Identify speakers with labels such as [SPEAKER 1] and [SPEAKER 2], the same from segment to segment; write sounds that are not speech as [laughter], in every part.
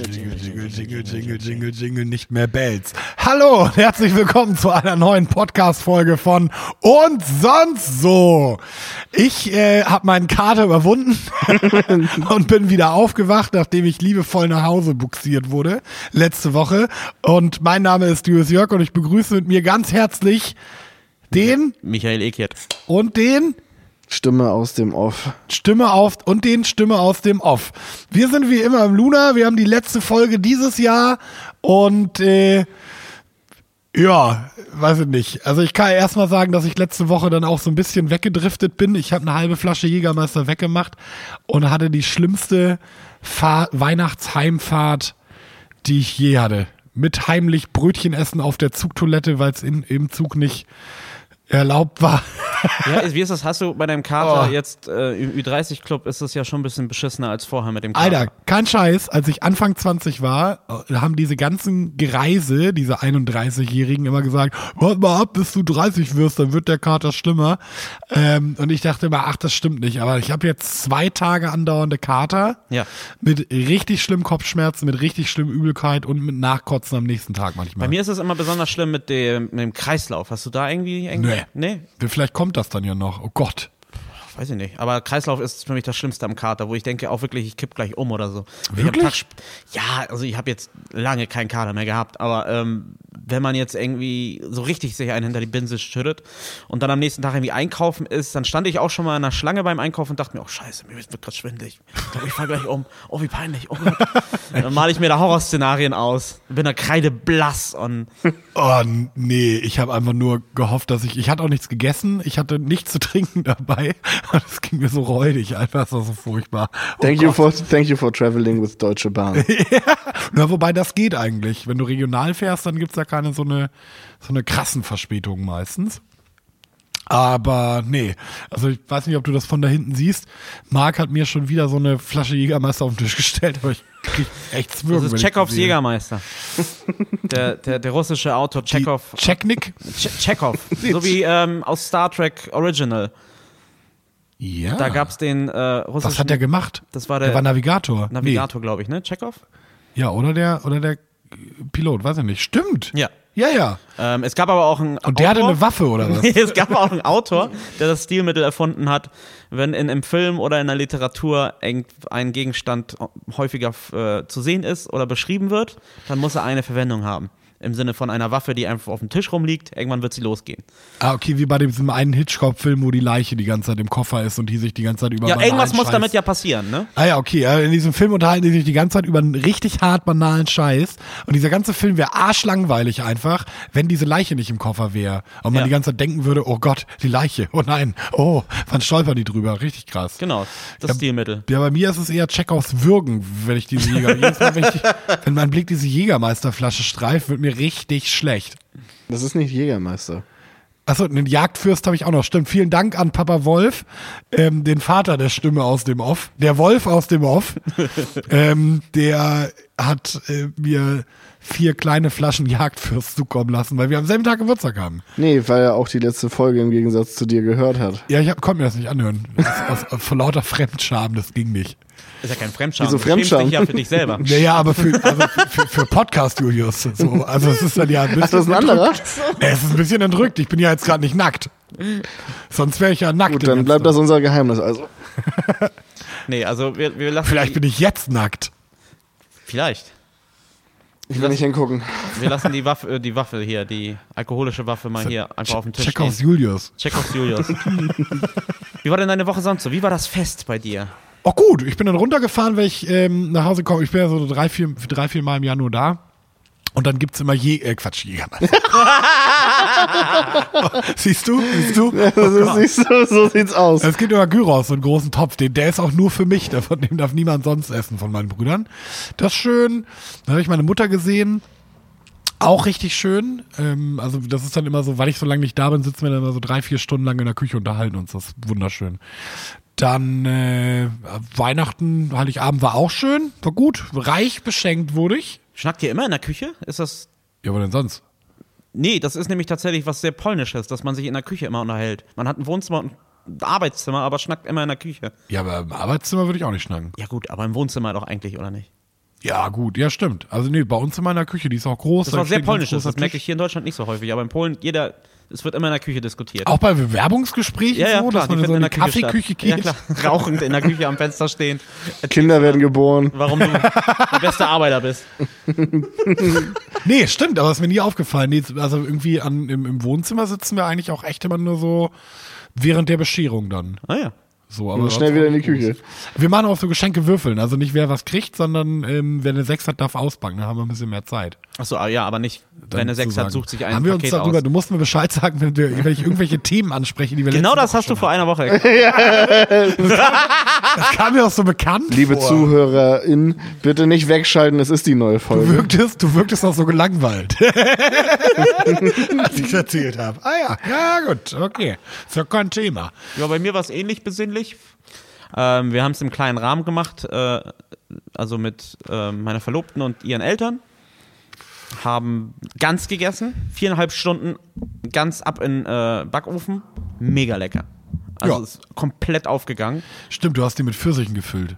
[SPEAKER 1] Jingle, Jingle, Jingle, Jingle, Jingle, Jingle, nicht mehr Bells. Hallo und herzlich willkommen zu einer neuen Podcast-Folge von Und sonst so. Ich äh, habe meinen Kater überwunden [laughs] und bin wieder aufgewacht, nachdem ich liebevoll nach Hause buxiert wurde letzte Woche. Und mein Name ist Julius Jörg und ich begrüße mit mir ganz herzlich den
[SPEAKER 2] Michael Eckert
[SPEAKER 1] und den
[SPEAKER 3] Stimme aus dem Off.
[SPEAKER 1] Stimme auf und den Stimme aus dem Off. Wir sind wie immer im Luna. Wir haben die letzte Folge dieses Jahr und äh, ja, weiß ich nicht. Also ich kann erstmal sagen, dass ich letzte Woche dann auch so ein bisschen weggedriftet bin. Ich habe eine halbe Flasche Jägermeister weggemacht und hatte die schlimmste Fahr Weihnachtsheimfahrt, die ich je hatte. Mit heimlich Brötchen essen auf der Zugtoilette, weil es im Zug nicht erlaubt war.
[SPEAKER 2] Ja, wie ist das? Hast du bei deinem Kater
[SPEAKER 1] Oh.
[SPEAKER 2] jetzt äh, im Ü30-Club ist es ja schon ein bisschen beschissener als vorher mit dem Kater.
[SPEAKER 1] Alter, kein Scheiß, als ich Anfang 20 war, äh, haben diese ganzen Gereise, diese 31-Jährigen immer gesagt, warte mal ab, bis du 30 wirst, dann wird der Kater schlimmer. Ähm, und ich dachte immer, ach, das stimmt nicht. Aber ich habe jetzt zwei Tage andauernde Kater
[SPEAKER 2] Ja.
[SPEAKER 1] mit richtig schlimmen Kopfschmerzen, mit richtig schlimmer Übelkeit und mit Nachkotzen am nächsten Tag manchmal.
[SPEAKER 2] Bei mir ist es immer besonders schlimm mit dem, mit dem Kreislauf. Hast du da irgendwie, irgendwie
[SPEAKER 1] Nee.
[SPEAKER 2] Nee,
[SPEAKER 1] Vielleicht kommt das dann ja noch. Oh Gott.
[SPEAKER 2] weiß ich nicht. Aber Kreislauf ist für mich das Schlimmste am Kater, wo ich denke auch wirklich, ich kipp gleich um oder so.
[SPEAKER 1] Wirklich?
[SPEAKER 2] Ja, also ich habe jetzt lange keinen Kater mehr gehabt, aber ähm, wenn man jetzt irgendwie so richtig sich einen hinter die Binse schüttet und dann am nächsten Tag irgendwie einkaufen ist, dann stand ich auch schon mal in einer Schlange beim Einkaufen und dachte mir, oh scheiße, mir wird gerade schwindelig. Ich glaube, ich fall gleich um. Oh, wie peinlich. Oh Gott. [laughs] dann male ich mir da Horrorszenarien aus. Bin da kreideblass und [laughs]
[SPEAKER 1] Oh, nee, ich habe einfach nur gehofft, dass ich, ich hatte auch nichts gegessen, ich hatte nichts zu trinken [laughs] dabei und es ging mir so räudig, einfach das war so furchtbar. Oh
[SPEAKER 3] Thank you for thank you for traveling with Deutsche Bahn.
[SPEAKER 1] Na, wobei das geht eigentlich. Wenn du regional fährst, dann gibt's da keine so eine, so eine krassen Verspätung meistens. Aber nee, also ich weiß nicht, ob du das von da hinten siehst. Marc hat mir schon wieder so eine Flasche Jägermeister auf den Tisch gestellt, aber ich krieg echt Zwirn.
[SPEAKER 2] das ist Tschechows. Jägermeister. Der, der, der russische Autor.
[SPEAKER 1] Checknick?
[SPEAKER 2] Che- Chekhov. so wie ähm, aus Star Trek Original.
[SPEAKER 1] Ja.
[SPEAKER 2] Da gab's den äh, russischen.
[SPEAKER 1] Was hat der gemacht?
[SPEAKER 2] Das war
[SPEAKER 1] Der
[SPEAKER 2] der,
[SPEAKER 1] war Navigator.
[SPEAKER 2] Navigator, glaube ich, ne? Chekhov?
[SPEAKER 1] Nee. Ja, oder der, oder der Pilot, weiß ich nicht. Stimmt.
[SPEAKER 2] Ja.
[SPEAKER 1] Ja, ja.
[SPEAKER 2] Ähm, es gab aber auch einen.
[SPEAKER 1] Und der hatte eine Waffe, oder [laughs] was?
[SPEAKER 2] Es gab auch einen Autor, der das Stilmittel erfunden hat, wenn in einem Film oder in der Literatur ein Gegenstand häufiger äh, zu sehen ist oder beschrieben wird, dann muss er eine Verwendung haben. Im Sinne von einer Waffe, die einfach auf dem Tisch rumliegt, irgendwann wird sie losgehen.
[SPEAKER 1] Ah, okay, wie bei diesem einen Hitchcock-Film, wo die Leiche die ganze Zeit im Koffer ist und die sich die ganze Zeit über
[SPEAKER 2] Ja, irgendwas muss
[SPEAKER 1] Scheiß-
[SPEAKER 2] damit ja passieren, ne?
[SPEAKER 1] Ah ja, okay. ja, In diesem Film unterhalten die sich die ganze Zeit über einen richtig hart banalen Scheiß. Und dieser ganze Film wäre arschlangweilig einfach, wenn diese Leiche nicht im Koffer wäre. Und man
[SPEAKER 2] Ja.
[SPEAKER 1] die ganze Zeit denken würde, oh Gott, die Leiche. Oh nein. Oh, wann stolpern die drüber? Richtig krass.
[SPEAKER 2] Genau, das Stilmittel.
[SPEAKER 1] Ja, bei mir ist es eher Checkoffs Würgen, wenn ich diese Jäger, Mal, wenn, ich, [laughs] wenn mein Blick diese Jägermeisterflasche streift, wird mir richtig schlecht.
[SPEAKER 3] Das ist nicht Jägermeister.
[SPEAKER 1] Achso, einen Jagdfürst habe ich auch noch. Stimmt. Vielen Dank an Papa Wolf, ähm, den Vater der Stimme aus dem Off. Der Wolf aus dem Off. [laughs] ähm, der hat äh, mir vier kleine Flaschen Jagdfürst zukommen lassen, weil wir am selben Tag Geburtstag haben.
[SPEAKER 3] Nee, weil er auch die letzte Folge im Gegensatz zu dir gehört hat.
[SPEAKER 1] Ja, ich hab, konnte mir das nicht anhören. Das aus, aus, vor lauter Fremdscham, das ging nicht.
[SPEAKER 2] Ist ja kein Fremdscham.
[SPEAKER 3] Wieso
[SPEAKER 2] du
[SPEAKER 3] Fremdscham?
[SPEAKER 2] dich ja für dich selber. [laughs]
[SPEAKER 1] Naja, aber für, also für, für, Podcast, Julius. So, also es ist dann ja ein bisschen.
[SPEAKER 3] Ach, das ist ein anderer?
[SPEAKER 1] entrückt. Es ist ein bisschen entrückt. Ich bin ja jetzt gerade nicht nackt. Sonst wäre ich ja nackt.
[SPEAKER 3] Gut, dann bleibt das unser Geheimnis. Also, [laughs]
[SPEAKER 2] Nee, also wir, wir lassen
[SPEAKER 1] Vielleicht
[SPEAKER 2] die,
[SPEAKER 1] bin ich jetzt nackt.
[SPEAKER 2] Vielleicht.
[SPEAKER 3] ich will nicht hingucken.
[SPEAKER 2] Wir lassen die Waffe, äh, die Waffe hier, die alkoholische Waffe mal hier einfach auf den Tisch
[SPEAKER 1] Check aus Julius.
[SPEAKER 2] Check aus Julius. [laughs] Wie war denn deine Woche sonst so? Wie war das Fest bei dir?
[SPEAKER 1] Oh gut, ich bin dann runtergefahren, weil ich ähm, nach Hause komme. Ich bin ja so drei, vier, drei, vier Mal im Jahr nur da. Und dann gibt's immer je, äh, Quatsch, Jägermeister. [laughs] Siehst du? Siehst du?
[SPEAKER 3] Ist nicht so, so sieht's aus.
[SPEAKER 1] Es gibt immer Gyros, so einen großen Topf. Den, der ist auch nur für mich. Der, von dem darf niemand sonst essen von meinen Brüdern. Das ist schön. Dann habe ich meine Mutter gesehen. Auch richtig schön. Ähm, also das ist dann immer so, weil ich so lange nicht da bin, sitzen wir dann immer so drei, vier Stunden lang in der Küche und unterhalten uns. Das ist wunderschön. Dann äh, Weihnachten, Heiligabend war auch schön, war gut, reich beschenkt wurde ich.
[SPEAKER 2] Schnackt ihr immer in der Küche? Ist das.
[SPEAKER 1] Ja, aber denn sonst?
[SPEAKER 2] Nee, das ist nämlich tatsächlich was sehr Polnisches, dass man sich in der Küche immer unterhält. Man hat ein Wohnzimmer und ein Arbeitszimmer, aber schnackt immer in der Küche.
[SPEAKER 1] Ja, aber im Arbeitszimmer würde ich auch nicht schnacken.
[SPEAKER 2] Ja, gut, aber im Wohnzimmer doch eigentlich, oder nicht?
[SPEAKER 1] Ja, gut, ja, stimmt. Also nee, bei uns in meiner Küche, die ist auch groß.
[SPEAKER 2] Das
[SPEAKER 1] da
[SPEAKER 2] war sehr polnisches, das merke ich hier in Deutschland nicht so häufig. Aber in Polen, jeder, es wird immer in der Küche diskutiert.
[SPEAKER 1] Auch bei Bewerbungsgesprächen
[SPEAKER 2] ja, ja,
[SPEAKER 1] so,
[SPEAKER 2] klar,
[SPEAKER 1] dass man in so eine Kaffeeküche
[SPEAKER 2] statt. Ja,
[SPEAKER 1] geht.
[SPEAKER 2] klar. [laughs] Rauchend in der Küche am Fenster stehen.
[SPEAKER 3] Kinder werden geboren.
[SPEAKER 2] Warum du der beste Arbeiter bist. [laughs]
[SPEAKER 1] Nee, stimmt, aber ist mir nie aufgefallen. Nee, also irgendwie an, im, im Wohnzimmer sitzen wir eigentlich auch echt immer nur so während der Bescherung dann.
[SPEAKER 2] Ah ja.
[SPEAKER 1] So, aber
[SPEAKER 3] Und schnell wieder in die Küche.
[SPEAKER 1] Wir machen auch so Geschenke würfeln. Also nicht wer was kriegt, sondern ähm, wer eine 6 hat, darf auspacken. Dann haben wir ein bisschen mehr Zeit.
[SPEAKER 2] Achso, ah, ja, aber nicht, wer eine
[SPEAKER 1] zu
[SPEAKER 2] 6
[SPEAKER 1] sagen.
[SPEAKER 2] hat, sucht sich ein
[SPEAKER 1] Haben wir uns
[SPEAKER 2] Paket
[SPEAKER 1] darüber,
[SPEAKER 2] aus.
[SPEAKER 1] du musst mir Bescheid sagen, wenn, wir, wenn ich irgendwelche [laughs] Themen anspreche, die wir
[SPEAKER 2] Genau das
[SPEAKER 1] Woche
[SPEAKER 2] hast du vor einer Woche [laughs] erklärt.
[SPEAKER 1] hatten. Das kam mir auch so bekannt
[SPEAKER 3] Liebe
[SPEAKER 1] vor.
[SPEAKER 3] ZuhörerInnen, bitte nicht wegschalten, es ist die neue
[SPEAKER 1] Du
[SPEAKER 3] Folge.
[SPEAKER 1] wirktest, du wirktest auch so gelangweilt. [laughs] Als ich erzählt habe. Ah ja, ja gut, okay. Ist ja kein Thema.
[SPEAKER 2] Ja, bei mir war es ähnlich besinnlich. Ähm, wir haben es im kleinen Rahmen gemacht, äh, also mit äh, meiner Verlobten und ihren Eltern. Haben ganz gegessen, viereinhalb Stunden ganz ab in äh, Backofen. Mega lecker. Also
[SPEAKER 1] Ja.
[SPEAKER 2] ist komplett aufgegangen.
[SPEAKER 1] Stimmt, du hast die mit Pfirsichen gefüllt.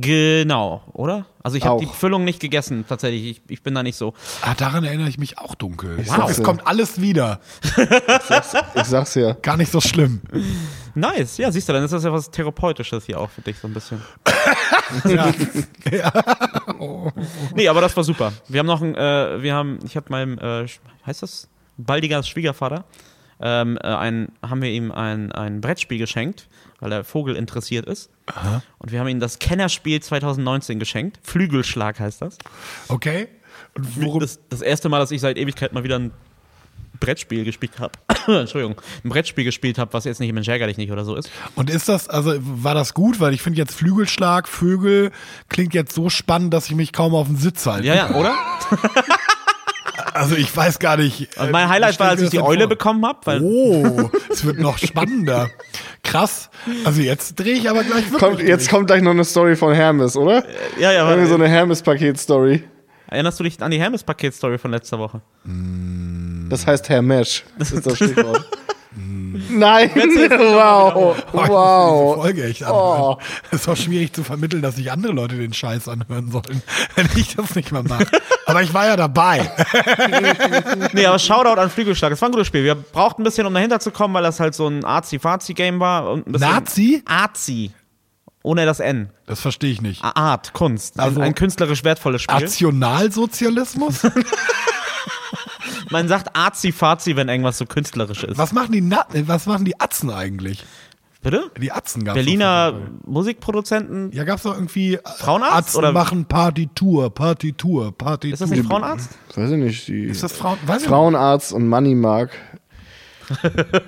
[SPEAKER 2] Genau, oder? Also ich habe die Füllung nicht gegessen, tatsächlich. Ich, ich bin da nicht so.
[SPEAKER 1] Ah, daran erinnere ich mich auch dunkel.
[SPEAKER 3] Wow.
[SPEAKER 1] Es kommt alles wieder.
[SPEAKER 3] Ich sag's ja.
[SPEAKER 1] Gar nicht so schlimm.
[SPEAKER 2] Nice, ja, siehst du, dann ist das ja was Therapeutisches hier auch für dich so ein bisschen. [laughs]
[SPEAKER 1] Ja. [laughs]
[SPEAKER 2] Nee, aber das war super. Wir haben noch ein, äh, wir haben, ich habe meinem, äh, heißt das, baldiger Schwiegervater, ähm, äh, ein, haben wir ihm ein, ein Brettspiel geschenkt, weil er Vogel interessiert ist. Und wir haben ihm das Kennerspiel 2019 geschenkt. Flügelschlag heißt das.
[SPEAKER 1] Okay. Und worum,
[SPEAKER 2] Das, das erste Mal, dass ich seit Ewigkeit mal wieder ein Brettspiel gespielt habe. [coughs] Entschuldigung, ein Brettspiel gespielt habe, was jetzt nicht Mensch ärgerlich nicht oder so ist.
[SPEAKER 1] und ist das, also war das gut? Weil ich finde jetzt Flügelschlag, Vögel, klingt jetzt so spannend, dass ich mich kaum auf den Sitz halte.
[SPEAKER 2] Ja, ja, oder? [laughs]
[SPEAKER 1] Also ich weiß gar nicht.
[SPEAKER 2] Und
[SPEAKER 1] äh,
[SPEAKER 2] mein Highlight
[SPEAKER 1] wie
[SPEAKER 2] war, als ich die Eule
[SPEAKER 1] vor?
[SPEAKER 2] bekommen habe,
[SPEAKER 1] Oh, es wird noch spannender. Krass. Also jetzt drehe ich aber gleich wirklich.
[SPEAKER 3] Kommt, jetzt kommt gleich noch eine Story von Hermes, oder?
[SPEAKER 2] ja, ja,
[SPEAKER 3] Irgendwie so eine Hermes-Paket-Story.
[SPEAKER 2] erinnerst du dich an die Hermes-Paket-Story von letzter Woche?
[SPEAKER 3] Das heißt Hermesh. Das [laughs] ist das Stichwort. Nein! Wow!
[SPEAKER 1] Oh,
[SPEAKER 3] Wow!
[SPEAKER 1] Folge echt anhören. Es ist auch schwierig zu vermitteln, dass sich andere Leute den Scheiß anhören sollen, [laughs] wenn ich das nicht mal mache. Aber ich war ja dabei. [laughs]
[SPEAKER 2] Nee, aber Shoutout an Flügelschlag. Das war ein gutes Spiel. Wir brauchten ein bisschen, um dahinter zu kommen, weil das halt so ein Arzi-Fazi-Game war. Und ein bisschen
[SPEAKER 1] Nazi?
[SPEAKER 2] Arzi. Ohne das N.
[SPEAKER 1] Das verstehe ich nicht.
[SPEAKER 2] Art, Kunst.
[SPEAKER 1] Also-
[SPEAKER 2] ein, ein künstlerisch wertvolles Spiel.
[SPEAKER 1] Nationalsozialismus? [laughs]
[SPEAKER 2] Man sagt Arzi-Fazi, wenn irgendwas so künstlerisch ist.
[SPEAKER 1] Was machen die Na was machen die Atzen eigentlich?
[SPEAKER 2] Bitte?
[SPEAKER 1] Die Atzen gab's
[SPEAKER 2] Berliner. Musikproduzenten.
[SPEAKER 1] Ja, gab's doch irgendwie äh,
[SPEAKER 2] Frauenarzt,
[SPEAKER 1] Atzen
[SPEAKER 2] oder?
[SPEAKER 1] machen Partitur, Partitur, Partitur.
[SPEAKER 2] Ist das nicht Frauenarzt?
[SPEAKER 3] Weiß ich nicht. Die
[SPEAKER 1] Ist das Frauen? Weiß
[SPEAKER 3] Frauenarzt und Moneymark. [laughs]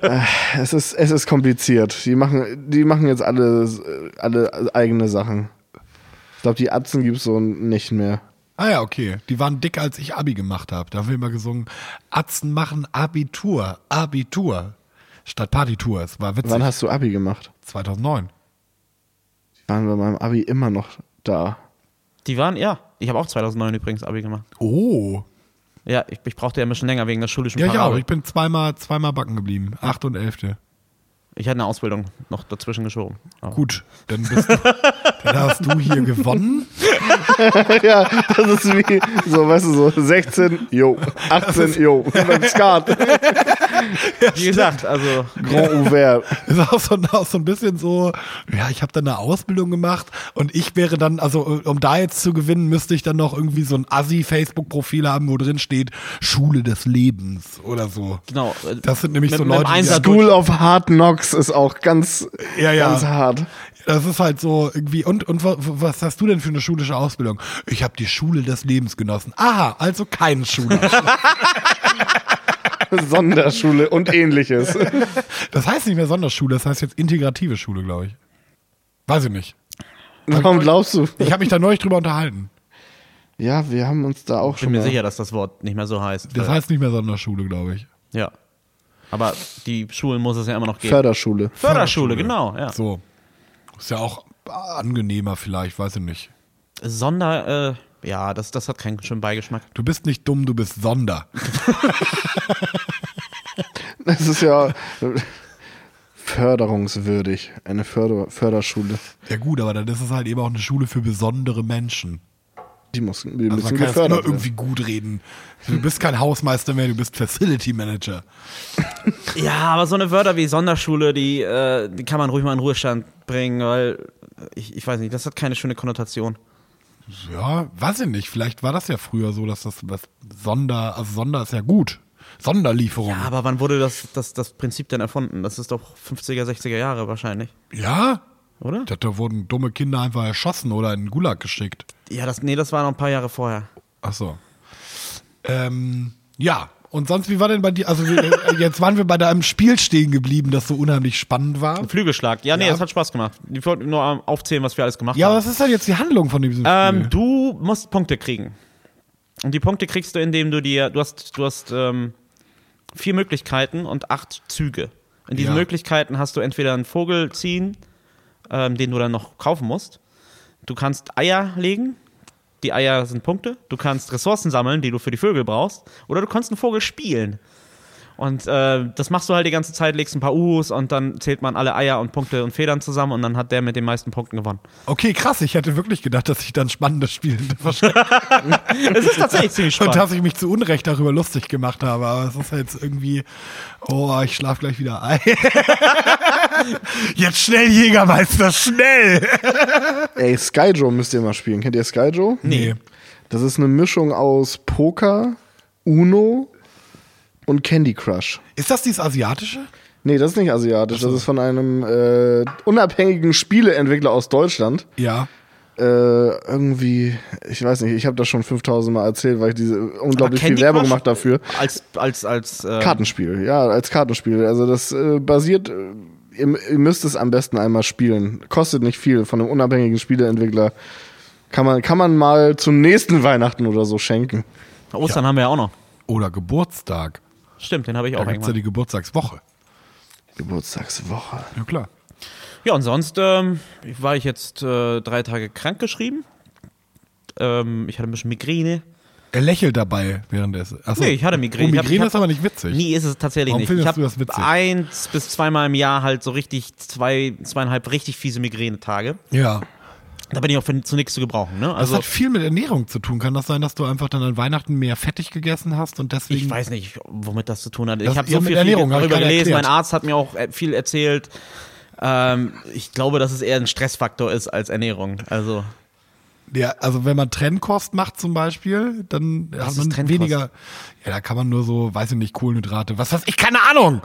[SPEAKER 3] Äh, es, ist, es ist kompliziert. Die machen, die machen jetzt alle, alle eigene Sachen. Ich glaube, die Atzen gibt's so nicht mehr.
[SPEAKER 1] Ah ja, okay. Die waren dick, als ich Abi gemacht habe. Da haben wir immer gesungen, Atzen machen Abitur, Abitur. Statt Partitur. Es war witzig.
[SPEAKER 3] Wann hast du Abi gemacht?
[SPEAKER 1] 2009.
[SPEAKER 3] Waren bei meinem Abi immer noch da.
[SPEAKER 2] Die waren, ja. Ich habe auch 2009 übrigens Abi gemacht.
[SPEAKER 1] Oh.
[SPEAKER 2] Ja, ich, ich brauchte ja ein bisschen länger wegen der schulischen
[SPEAKER 1] Ja, ich auch.
[SPEAKER 2] Parabel.
[SPEAKER 1] Ich bin zweimal, zweimal backen geblieben. Acht und elfte.
[SPEAKER 2] Ich hatte eine Ausbildung noch dazwischen geschoben. Aber-
[SPEAKER 1] Gut, dann, bist du, [laughs] dann hast du hier gewonnen. [laughs]
[SPEAKER 3] ja, das ist wie, so, weißt du, so 16, jo, 18, jo, [laughs] beim Skat,
[SPEAKER 2] Wie gesagt, also
[SPEAKER 3] Grand Ouvert. [laughs]
[SPEAKER 1] Ist auch so, auch so ein bisschen so, ja, ich habe dann eine Ausbildung gemacht und ich wäre dann, also um da jetzt zu gewinnen, müsste ich dann noch irgendwie so ein Assi-Facebook-Profil haben, wo drin steht Schule des Lebens oder so.
[SPEAKER 2] genau.
[SPEAKER 1] Das sind nämlich
[SPEAKER 2] Mit-
[SPEAKER 1] so
[SPEAKER 2] mit
[SPEAKER 1] Leute, die
[SPEAKER 2] Einsatz-
[SPEAKER 3] School of Hard Knocks ist auch ganz,
[SPEAKER 1] Ja, ja.
[SPEAKER 3] ganz hart.
[SPEAKER 1] Das ist halt so irgendwie. Und, und wa- was hast du denn für eine schulische Ausbildung? Ich habe die Schule des Lebens genossen. Aha, also kein Schule. [laughs]
[SPEAKER 3] Sonderschule und ähnliches.
[SPEAKER 1] Das heißt nicht mehr Sonderschule, das heißt jetzt integrative Schule, glaube ich. Weiß ich nicht.
[SPEAKER 3] Warum glaubst du?
[SPEAKER 1] Ich habe mich da neulich drüber unterhalten.
[SPEAKER 3] Ja, wir haben uns da auch
[SPEAKER 2] Ich
[SPEAKER 3] schon
[SPEAKER 2] bin mir sicher, dass das Wort nicht mehr so heißt.
[SPEAKER 1] Das heißt nicht mehr Sonderschule, glaube ich.
[SPEAKER 2] ja. Aber die Schulen muss es ja immer noch geben.
[SPEAKER 3] Förderschule.
[SPEAKER 2] Förderschule, genau, ja.
[SPEAKER 1] So. Ist ja auch angenehmer vielleicht, weiß ich nicht.
[SPEAKER 2] Sonder, äh, ja, das, das hat keinen schönen Beigeschmack.
[SPEAKER 1] Du bist nicht dumm, du bist Sonder. [laughs]
[SPEAKER 3] Das ist ja förderungswürdig. Eine Förder Förderschule.
[SPEAKER 1] Ja gut, aber dann ist es halt eben auch eine Schule für besondere Menschen.
[SPEAKER 3] Die müssen, die
[SPEAKER 1] Also
[SPEAKER 3] müssen
[SPEAKER 1] man kann immer irgendwie gut reden. Du bist kein Hausmeister mehr, du bist Facility Manager.
[SPEAKER 2] Ja, aber so eine Wörter wie Sonderschule, die, äh, die kann man ruhig mal in Ruhestand bringen, weil ich, ich weiß nicht, das hat keine schöne Konnotation.
[SPEAKER 1] Ja, weiß ich nicht. Vielleicht war das ja früher so, dass das was Sonder, also Sonder ist ja gut. Sonderlieferung.
[SPEAKER 2] Ja, aber wann wurde das, das, das Prinzip denn erfunden? Das ist doch 50er, 60er Jahre wahrscheinlich,
[SPEAKER 1] Ja?
[SPEAKER 2] oder?
[SPEAKER 1] Dachte, da wurden dumme Kinder einfach erschossen oder in den Gulag geschickt.
[SPEAKER 2] Ja, das, nee, das war noch ein paar Jahre vorher.
[SPEAKER 1] Ach so. Ähm, ja. Und sonst, wie war denn bei dir? Also, äh, jetzt waren wir bei deinem Spiel stehen geblieben, das so unheimlich spannend war.
[SPEAKER 2] Flügelschlag. Ja, nee,
[SPEAKER 1] Ja.
[SPEAKER 2] das hat Spaß gemacht. Ich wollte nur aufzählen, was wir alles gemacht
[SPEAKER 1] Ja,
[SPEAKER 2] haben.
[SPEAKER 1] was ist denn jetzt die Handlung von diesem Spiel?
[SPEAKER 2] Ähm, du musst Punkte kriegen. Und die Punkte kriegst du, indem du dir, du hast, du hast ähm, vier Möglichkeiten und acht Züge. In diesen
[SPEAKER 1] Ja.
[SPEAKER 2] Möglichkeiten hast du entweder einen Vogel ziehen, ähm, den du dann noch kaufen musst. Du kannst Eier legen, die Eier sind Punkte. Du kannst Ressourcen sammeln, die du für die Vögel brauchst. Oder du kannst einen Vogel spielen. Und äh, das machst du halt die ganze Zeit, legst ein paar U's und dann zählt man alle Eier und Punkte und Federn zusammen und dann hat der mit den meisten Punkten gewonnen.
[SPEAKER 1] Okay, krass. Ich hätte wirklich gedacht, dass ich dann spannendes Spiel. [laughs] [laughs]
[SPEAKER 2] Es ist tatsächlich ziemlich
[SPEAKER 1] Und
[SPEAKER 2] spannend.
[SPEAKER 1] dass ich mich zu Unrecht darüber lustig gemacht habe. Aber es ist jetzt irgendwie, oh, ich schlaf gleich wieder ein. [laughs] jetzt schnell, Jägermeister, schnell!
[SPEAKER 3] Ey, Skyjo müsst ihr mal spielen. Kennt ihr Skyjo?
[SPEAKER 1] Nee.
[SPEAKER 3] Das ist eine Mischung aus Poker, Uno und Candy Crush.
[SPEAKER 1] Ist das dieses asiatische?
[SPEAKER 3] Nee, das ist nicht asiatisch. Das ist von einem äh, unabhängigen Spieleentwickler aus Deutschland.
[SPEAKER 1] Ja.
[SPEAKER 3] Äh, irgendwie, ich weiß nicht, ich habe das schon 5000 Mal erzählt, weil ich diese unglaublich viel Werbung
[SPEAKER 2] Crush?
[SPEAKER 3] gemacht dafür.
[SPEAKER 2] Als, als, als, äh,
[SPEAKER 3] Kartenspiel, ja, als Kartenspiel. Also das äh, basiert, äh, ihr, ihr müsst es am besten einmal spielen. Kostet nicht viel von einem unabhängigen Spieleentwickler. Kann man, kann man mal zum nächsten Weihnachten oder so schenken.
[SPEAKER 2] Ostern haben wir ja auch noch.
[SPEAKER 1] Oder Geburtstag.
[SPEAKER 2] Stimmt, den habe ich
[SPEAKER 1] Da
[SPEAKER 2] auch
[SPEAKER 1] gibt es ja die Geburtstagswoche.
[SPEAKER 3] Geburtstagswoche.
[SPEAKER 1] Ja, klar.
[SPEAKER 2] Ja, und sonst ähm, war ich jetzt äh, drei Tage krank geschrieben. Ähm, ich hatte ein bisschen Migräne.
[SPEAKER 1] Er lächelt dabei während des. Achso.
[SPEAKER 2] Nee, ich hatte Migräne.
[SPEAKER 1] Oh,
[SPEAKER 2] Ich hab-
[SPEAKER 1] Migräne
[SPEAKER 2] ich hab-
[SPEAKER 1] ist aber nicht witzig.
[SPEAKER 2] Nie ist es tatsächlich
[SPEAKER 1] Warum
[SPEAKER 2] nicht.
[SPEAKER 1] findest
[SPEAKER 2] ich
[SPEAKER 1] du das witzig?
[SPEAKER 2] eins bis zweimal im Jahr halt so richtig zwei, zweieinhalb richtig fiese Migränetage.
[SPEAKER 1] Ja.
[SPEAKER 2] Da bin ich auch für, zu nichts zu gebrauchen. Ne?
[SPEAKER 1] Das
[SPEAKER 2] Also
[SPEAKER 1] hat viel mit Ernährung zu tun. Kann das sein, dass du einfach dann an Weihnachten mehr fettig gegessen hast und deswegen.
[SPEAKER 2] ich weiß nicht, womit das zu tun hat.
[SPEAKER 1] Das-
[SPEAKER 2] Ich habe so viel,
[SPEAKER 1] Ernährung,
[SPEAKER 2] viel darüber gelesen. Mein Arzt hat mir auch äh, viel erzählt. Ähm, ich glaube, dass es eher ein Stressfaktor ist als Ernährung. Also
[SPEAKER 1] Ja, also wenn man Trennkost macht zum Beispiel, dann hat
[SPEAKER 2] ist
[SPEAKER 1] man weniger. Ja, da kann man nur so, weiß ich nicht, Kohlenhydrate. Was weiß ich, keine Ahnung.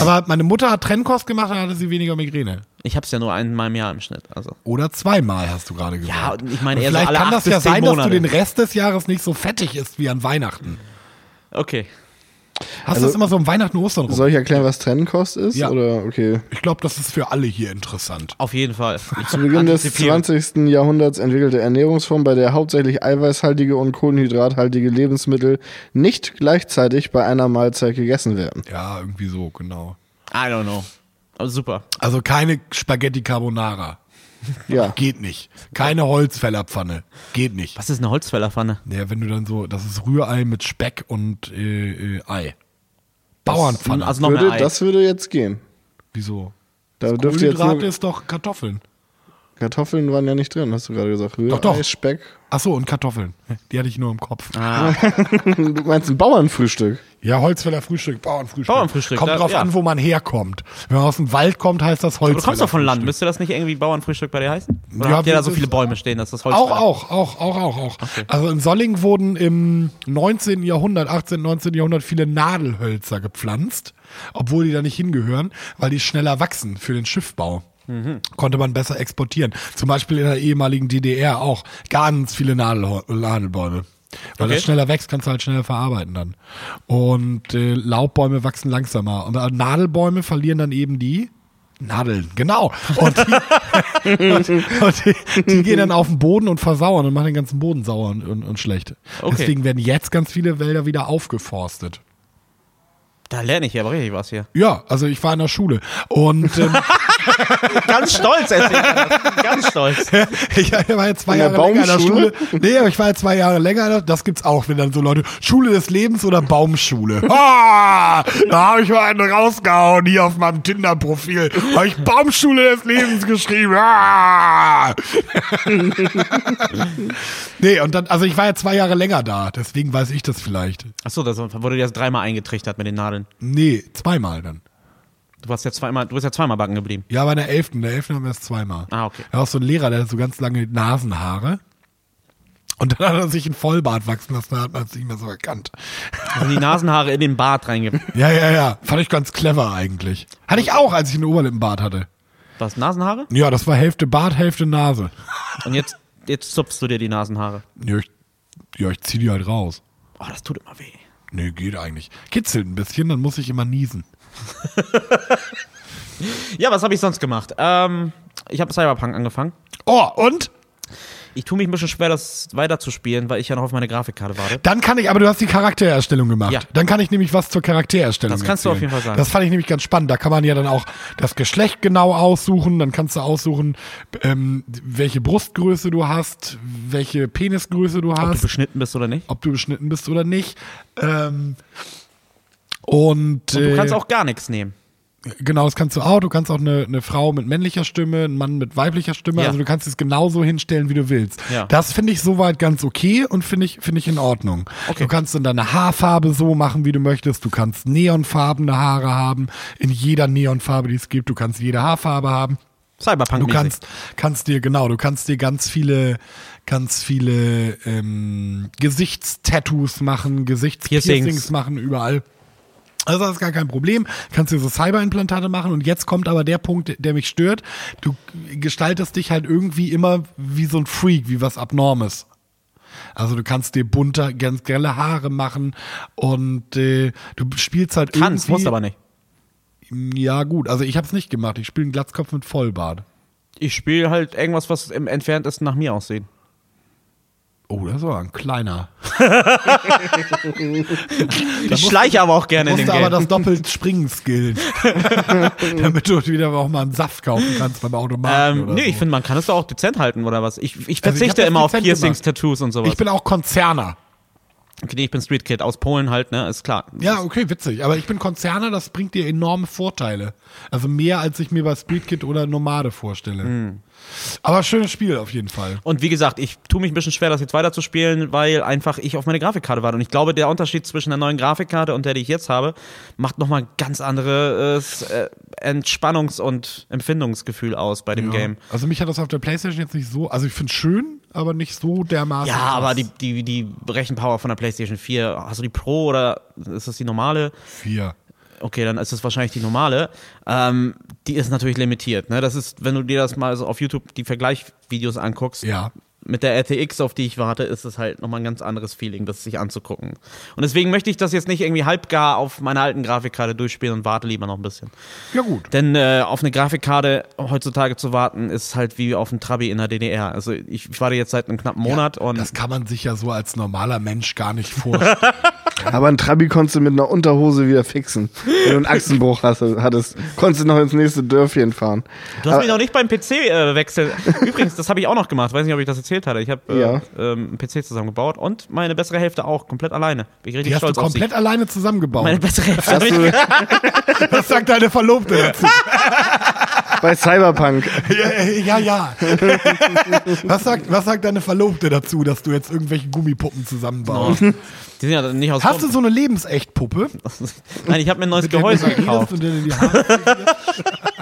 [SPEAKER 1] Aber meine Mutter hat Trennkost gemacht, dann hatte sie weniger Migräne.
[SPEAKER 2] ich habe es ja nur einmal im Jahr im Schnitt. Also
[SPEAKER 1] Oder zweimal, hast du gerade gesagt.
[SPEAKER 2] Ja, und ich meine eher so
[SPEAKER 1] vielleicht
[SPEAKER 2] alle
[SPEAKER 1] kann das ja sein, dass du den Rest des Jahres nicht so fettig isst wie an Weihnachten.
[SPEAKER 2] okay.
[SPEAKER 1] Hast
[SPEAKER 3] Also-
[SPEAKER 1] du das immer so um Weihnachten, Ostern rum?
[SPEAKER 3] Soll ich erklären, was Trennkost ist?
[SPEAKER 1] Ja.
[SPEAKER 3] Oder okay.
[SPEAKER 1] Ich glaube, das ist für alle hier interessant.
[SPEAKER 2] Auf jeden Fall.
[SPEAKER 3] Zu Beginn des
[SPEAKER 2] Antizipieren.
[SPEAKER 3] 20. Jahrhunderts entwickelte Ernährungsform, bei der hauptsächlich eiweißhaltige und kohlenhydrathaltige Lebensmittel nicht gleichzeitig bei einer Mahlzeit gegessen werden.
[SPEAKER 1] Ja, irgendwie so, genau.
[SPEAKER 2] I don't know. Aber super.
[SPEAKER 1] Also keine Spaghetti Carbonara. [laughs]
[SPEAKER 3] Ja.
[SPEAKER 1] Geht nicht. Keine Holzfällerpfanne. Geht nicht.
[SPEAKER 2] Was ist eine Holzfällerpfanne?
[SPEAKER 1] Ja, wenn du dann so, das ist Rührei mit Speck und äh, äh, Ei. Bauernpfanne.
[SPEAKER 2] Also noch
[SPEAKER 3] Würde,
[SPEAKER 2] Ei.
[SPEAKER 3] das würde jetzt gehen.
[SPEAKER 1] Wieso?
[SPEAKER 3] Da dürfte jetzt
[SPEAKER 1] Kohlenhydrate
[SPEAKER 3] nur,
[SPEAKER 1] ist doch Kartoffeln.
[SPEAKER 3] Kartoffeln waren ja nicht drin, hast du gerade gesagt. Rührei,
[SPEAKER 1] Doch, doch.
[SPEAKER 3] Speck.
[SPEAKER 1] Achso, und Kartoffeln. Die hatte ich nur im Kopf.
[SPEAKER 2] Ah, [laughs]
[SPEAKER 3] Du meinst ein Bauernfrühstück?
[SPEAKER 1] Ja, Holzfäller Frühstück, Bauernfrühstück.
[SPEAKER 2] Bauernfrühstück,
[SPEAKER 1] Kommt
[SPEAKER 2] da-
[SPEAKER 1] drauf
[SPEAKER 2] ja.
[SPEAKER 1] an, wo man herkommt. Wenn man aus dem Wald kommt, heißt das Holzfäller
[SPEAKER 2] du kommst doch von Land. Müsste das nicht irgendwie Bauernfrühstück bei dir heißen? Oder
[SPEAKER 1] Ja,
[SPEAKER 2] habt ihr da so viele Bäume stehen, dass das Holz
[SPEAKER 1] Auch, auch, auch, auch, auch, auch. Also in Solling wurden im 19. Jahrhundert, 18., 19. Jahrhundert viele Nadelhölzer gepflanzt, obwohl die da nicht hingehören, weil die schneller wachsen für den Schiffbau.
[SPEAKER 2] Mhm.
[SPEAKER 1] Konnte man besser exportieren. Zum Beispiel in der ehemaligen DDR auch ganz viele Nadel Nadelbäume. Weil
[SPEAKER 2] Okay.
[SPEAKER 1] das schneller wächst, kannst du halt schneller verarbeiten dann. Und äh, Laubbäume wachsen langsamer. Und äh, Nadelbäume verlieren dann eben die Nadeln, genau. Und die, und, [laughs] und die, die gehen dann auf den Boden und versauern und machen den ganzen Boden sauer und, und, und schlecht.
[SPEAKER 2] Okay.
[SPEAKER 1] Deswegen werden jetzt ganz viele Wälder wieder aufgeforstet.
[SPEAKER 2] Da lerne ich ja aber richtig was hier.
[SPEAKER 1] Ja, also ich war in der Schule und ähm, [laughs] [laughs]
[SPEAKER 2] Ganz stolz erzählt er das. Ganz stolz.
[SPEAKER 1] Ich war jetzt zwei Jahre länger in der Schule.
[SPEAKER 3] Baumschule?
[SPEAKER 1] Nee, aber ich war jetzt zwei Jahre länger. Das gibt's auch, wenn dann so Leute, Schule des Lebens oder Baumschule. Ah, da habe ich mal einen rausgehauen hier auf meinem Tinder-Profil. Habe ich Baumschule des Lebens geschrieben. Ah. [laughs] nee, und dann, also ich war ja zwei Jahre länger da, deswegen weiß ich das vielleicht.
[SPEAKER 2] Achso, das wurde dir jetzt dreimal eingetrichtert mit den Nadeln.
[SPEAKER 1] Nee, zweimal dann.
[SPEAKER 2] Du warst ja zweimal, du bist ja zweimal backen geblieben.
[SPEAKER 1] Ja, bei der Elften. In der Elften haben wir es zweimal.
[SPEAKER 2] Ah, okay.
[SPEAKER 1] Da war auch so ein Lehrer, der hat so ganz lange Nasenhaare. Und dann hat er sich ein Vollbart wachsen lassen, da hat man es nicht mehr so erkannt.
[SPEAKER 2] Also die Nasenhaare in den Bart reinge... [laughs]
[SPEAKER 1] Ja, ja, ja. Fand ich ganz clever eigentlich. Hatte ich auch, als ich einen Oberlippenbart hatte.
[SPEAKER 2] Was, Nasenhaare?
[SPEAKER 1] Ja, das war Hälfte Bart, Hälfte Nase.
[SPEAKER 2] Und jetzt, jetzt zupfst du dir die Nasenhaare.
[SPEAKER 1] Ja, ich, ja, ich zieh die halt raus.
[SPEAKER 2] Oh, das tut immer weh.
[SPEAKER 1] Nee, geht eigentlich. Kitzelt ein bisschen, dann muss ich immer niesen.
[SPEAKER 2] Ja, was habe ich sonst gemacht? Ähm, ich habe Cyberpunk angefangen.
[SPEAKER 1] Oh, und?
[SPEAKER 2] Ich tue mich ein bisschen schwer, das weiterzuspielen, weil ich ja noch auf meine Grafikkarte warte.
[SPEAKER 1] Dann kann ich, aber du hast die Charaktererstellung gemacht.
[SPEAKER 2] Ja.
[SPEAKER 1] Dann kann ich nämlich was zur Charaktererstellung
[SPEAKER 2] Das kannst du
[SPEAKER 1] erzählen.
[SPEAKER 2] auf jeden Fall sagen.
[SPEAKER 1] Das fand ich nämlich ganz spannend. Da kann man ja dann auch das Geschlecht genau aussuchen. Dann kannst du aussuchen, ähm, welche Brustgröße du hast, welche Penisgröße du
[SPEAKER 2] Ob du
[SPEAKER 1] hast,
[SPEAKER 2] beschnitten bist oder nicht.
[SPEAKER 1] ob du beschnitten bist oder nicht. Ähm, und,
[SPEAKER 2] Und du
[SPEAKER 1] äh,
[SPEAKER 2] kannst auch gar nichts nehmen.
[SPEAKER 1] Genau, das kannst du auch. Du kannst auch eine, eine Frau mit männlicher Stimme, einen Mann mit weiblicher Stimme.
[SPEAKER 2] Ja.
[SPEAKER 1] Also du kannst es genauso hinstellen, wie du willst.
[SPEAKER 2] Ja.
[SPEAKER 1] Das finde ich soweit ganz okay und finde ich, finde ich in Ordnung.
[SPEAKER 2] Okay.
[SPEAKER 1] Du kannst dann deine Haarfarbe so machen, wie du möchtest. Du kannst neonfarbene Haare haben, in jeder Neonfarbe, die es gibt. Du kannst jede Haarfarbe haben.
[SPEAKER 2] Cyberpunk.
[SPEAKER 1] Du kannst, kannst dir, genau, du kannst dir ganz viele, ganz viele ähm, Gesichtstattoos machen, Gesichtspiercings
[SPEAKER 2] Piercings.
[SPEAKER 1] machen, überall. Also das ist gar kein Problem. Kannst dir so Cyberimplantate machen und jetzt kommt aber der Punkt, der mich stört. Du gestaltest dich halt irgendwie immer wie so ein Freak, wie was Abnormes. Also du kannst dir bunter, ganz grelle Haare machen und äh, du spielst halt
[SPEAKER 2] kannst,
[SPEAKER 1] irgendwie.
[SPEAKER 2] musst aber nicht.
[SPEAKER 1] Ja gut, also ich habe es nicht gemacht. Ich spiele einen Glatzkopf mit Vollbart.
[SPEAKER 2] Ich spiele halt irgendwas, was im entferntesten nach mir aussieht.
[SPEAKER 1] Oh, das war ein kleiner. [laughs]
[SPEAKER 2] Ich schleiche aber auch gerne in den
[SPEAKER 1] du aber
[SPEAKER 2] Game.
[SPEAKER 1] das doppelt springen skillen. [laughs] Damit du wieder auch mal einen Saft kaufen kannst beim Automaten.
[SPEAKER 2] Ähm, nee,
[SPEAKER 1] so.
[SPEAKER 2] ich finde, man kann es doch auch dezent halten oder was. Ich, ich
[SPEAKER 1] Also ich
[SPEAKER 2] verzichte
[SPEAKER 1] hab das
[SPEAKER 2] immer auf Piercings,
[SPEAKER 1] gemacht.
[SPEAKER 2] Tattoos und sowas.
[SPEAKER 1] Ich bin auch Konzerner.
[SPEAKER 2] okay, nee, ich bin Street Kid aus Polen halt, ne, ist klar.
[SPEAKER 1] Ja, okay, witzig. Aber ich bin Konzerner, das bringt dir enorme Vorteile. Also mehr, als ich mir bei Street Kid oder Nomade vorstelle.
[SPEAKER 2] Hm.
[SPEAKER 1] Aber schönes Spiel auf jeden Fall.
[SPEAKER 2] Und wie gesagt, ich tue mich ein bisschen schwer, das jetzt weiterzuspielen, weil einfach ich auf meine Grafikkarte warte. Und ich glaube, der Unterschied zwischen der neuen Grafikkarte und der, die ich jetzt habe, macht nochmal ein ganz anderes äh, Entspannungs- und Empfindungsgefühl aus bei dem
[SPEAKER 1] Ja.
[SPEAKER 2] Game.
[SPEAKER 1] Also mich hat das auf der Playstation jetzt nicht so, also ich finde es schön, aber nicht so dermaßen.
[SPEAKER 2] Ja, aber die, die, die Rechenpower von der PlayStation 4, hast du die Pro oder ist das die normale?
[SPEAKER 1] Vier.
[SPEAKER 2] Okay, dann ist es wahrscheinlich die normale. Ähm, die ist natürlich limitiert. Ne? Das ist, wenn du dir das mal so auf YouTube die Vergleichvideos anguckst,
[SPEAKER 1] Ja.
[SPEAKER 2] mit der RTX, auf die ich warte, ist es halt nochmal ein ganz anderes Feeling, das sich anzugucken. Und deswegen möchte ich das jetzt nicht irgendwie halbgar auf meiner alten Grafikkarte durchspielen und warte lieber noch ein bisschen.
[SPEAKER 1] Ja, gut.
[SPEAKER 2] Denn äh, auf eine Grafikkarte heutzutage zu warten, ist halt wie auf einen Trabi in der DDR. Also ich, ich warte jetzt seit einem knappen Monat und
[SPEAKER 1] Das kann man sich ja so als normaler Mensch gar nicht vorstellen. [laughs]
[SPEAKER 3] Aber ein Trabi konntest du mit einer Unterhose wieder fixen. Wenn du einen Achsenbruch hast, hattest, konntest du noch ins nächste Dörfchen fahren.
[SPEAKER 2] Du hast
[SPEAKER 3] Aber-
[SPEAKER 2] mich noch nicht beim PC äh, wechseln. [laughs] Übrigens, das habe ich auch noch gemacht. Weiß nicht, ob ich das erzählt hatte. Ich habe äh,
[SPEAKER 3] Ja.
[SPEAKER 2] ähm, einen PC zusammengebaut und meine bessere Hälfte auch komplett alleine. Bin ich richtig
[SPEAKER 1] Die hast du
[SPEAKER 2] stolz auf sie.
[SPEAKER 1] komplett alleine zusammengebaut.
[SPEAKER 2] Meine bessere Hälfte.
[SPEAKER 3] Hast du [laughs]
[SPEAKER 1] Was sagt deine Verlobte dazu? [laughs]
[SPEAKER 3] bei Cyberpunk. [laughs]
[SPEAKER 1] ja, ja, ja. [laughs] was, sagt, was sagt deine Verlobte dazu, dass du jetzt irgendwelche Gummipuppen zusammenbaust?
[SPEAKER 2] Die sind ja nicht aus
[SPEAKER 1] Hast du so eine Lebensechtpuppe? [laughs]
[SPEAKER 2] Nein, ich habe mir ein neues
[SPEAKER 1] Mit
[SPEAKER 2] Gehäuse gekauft.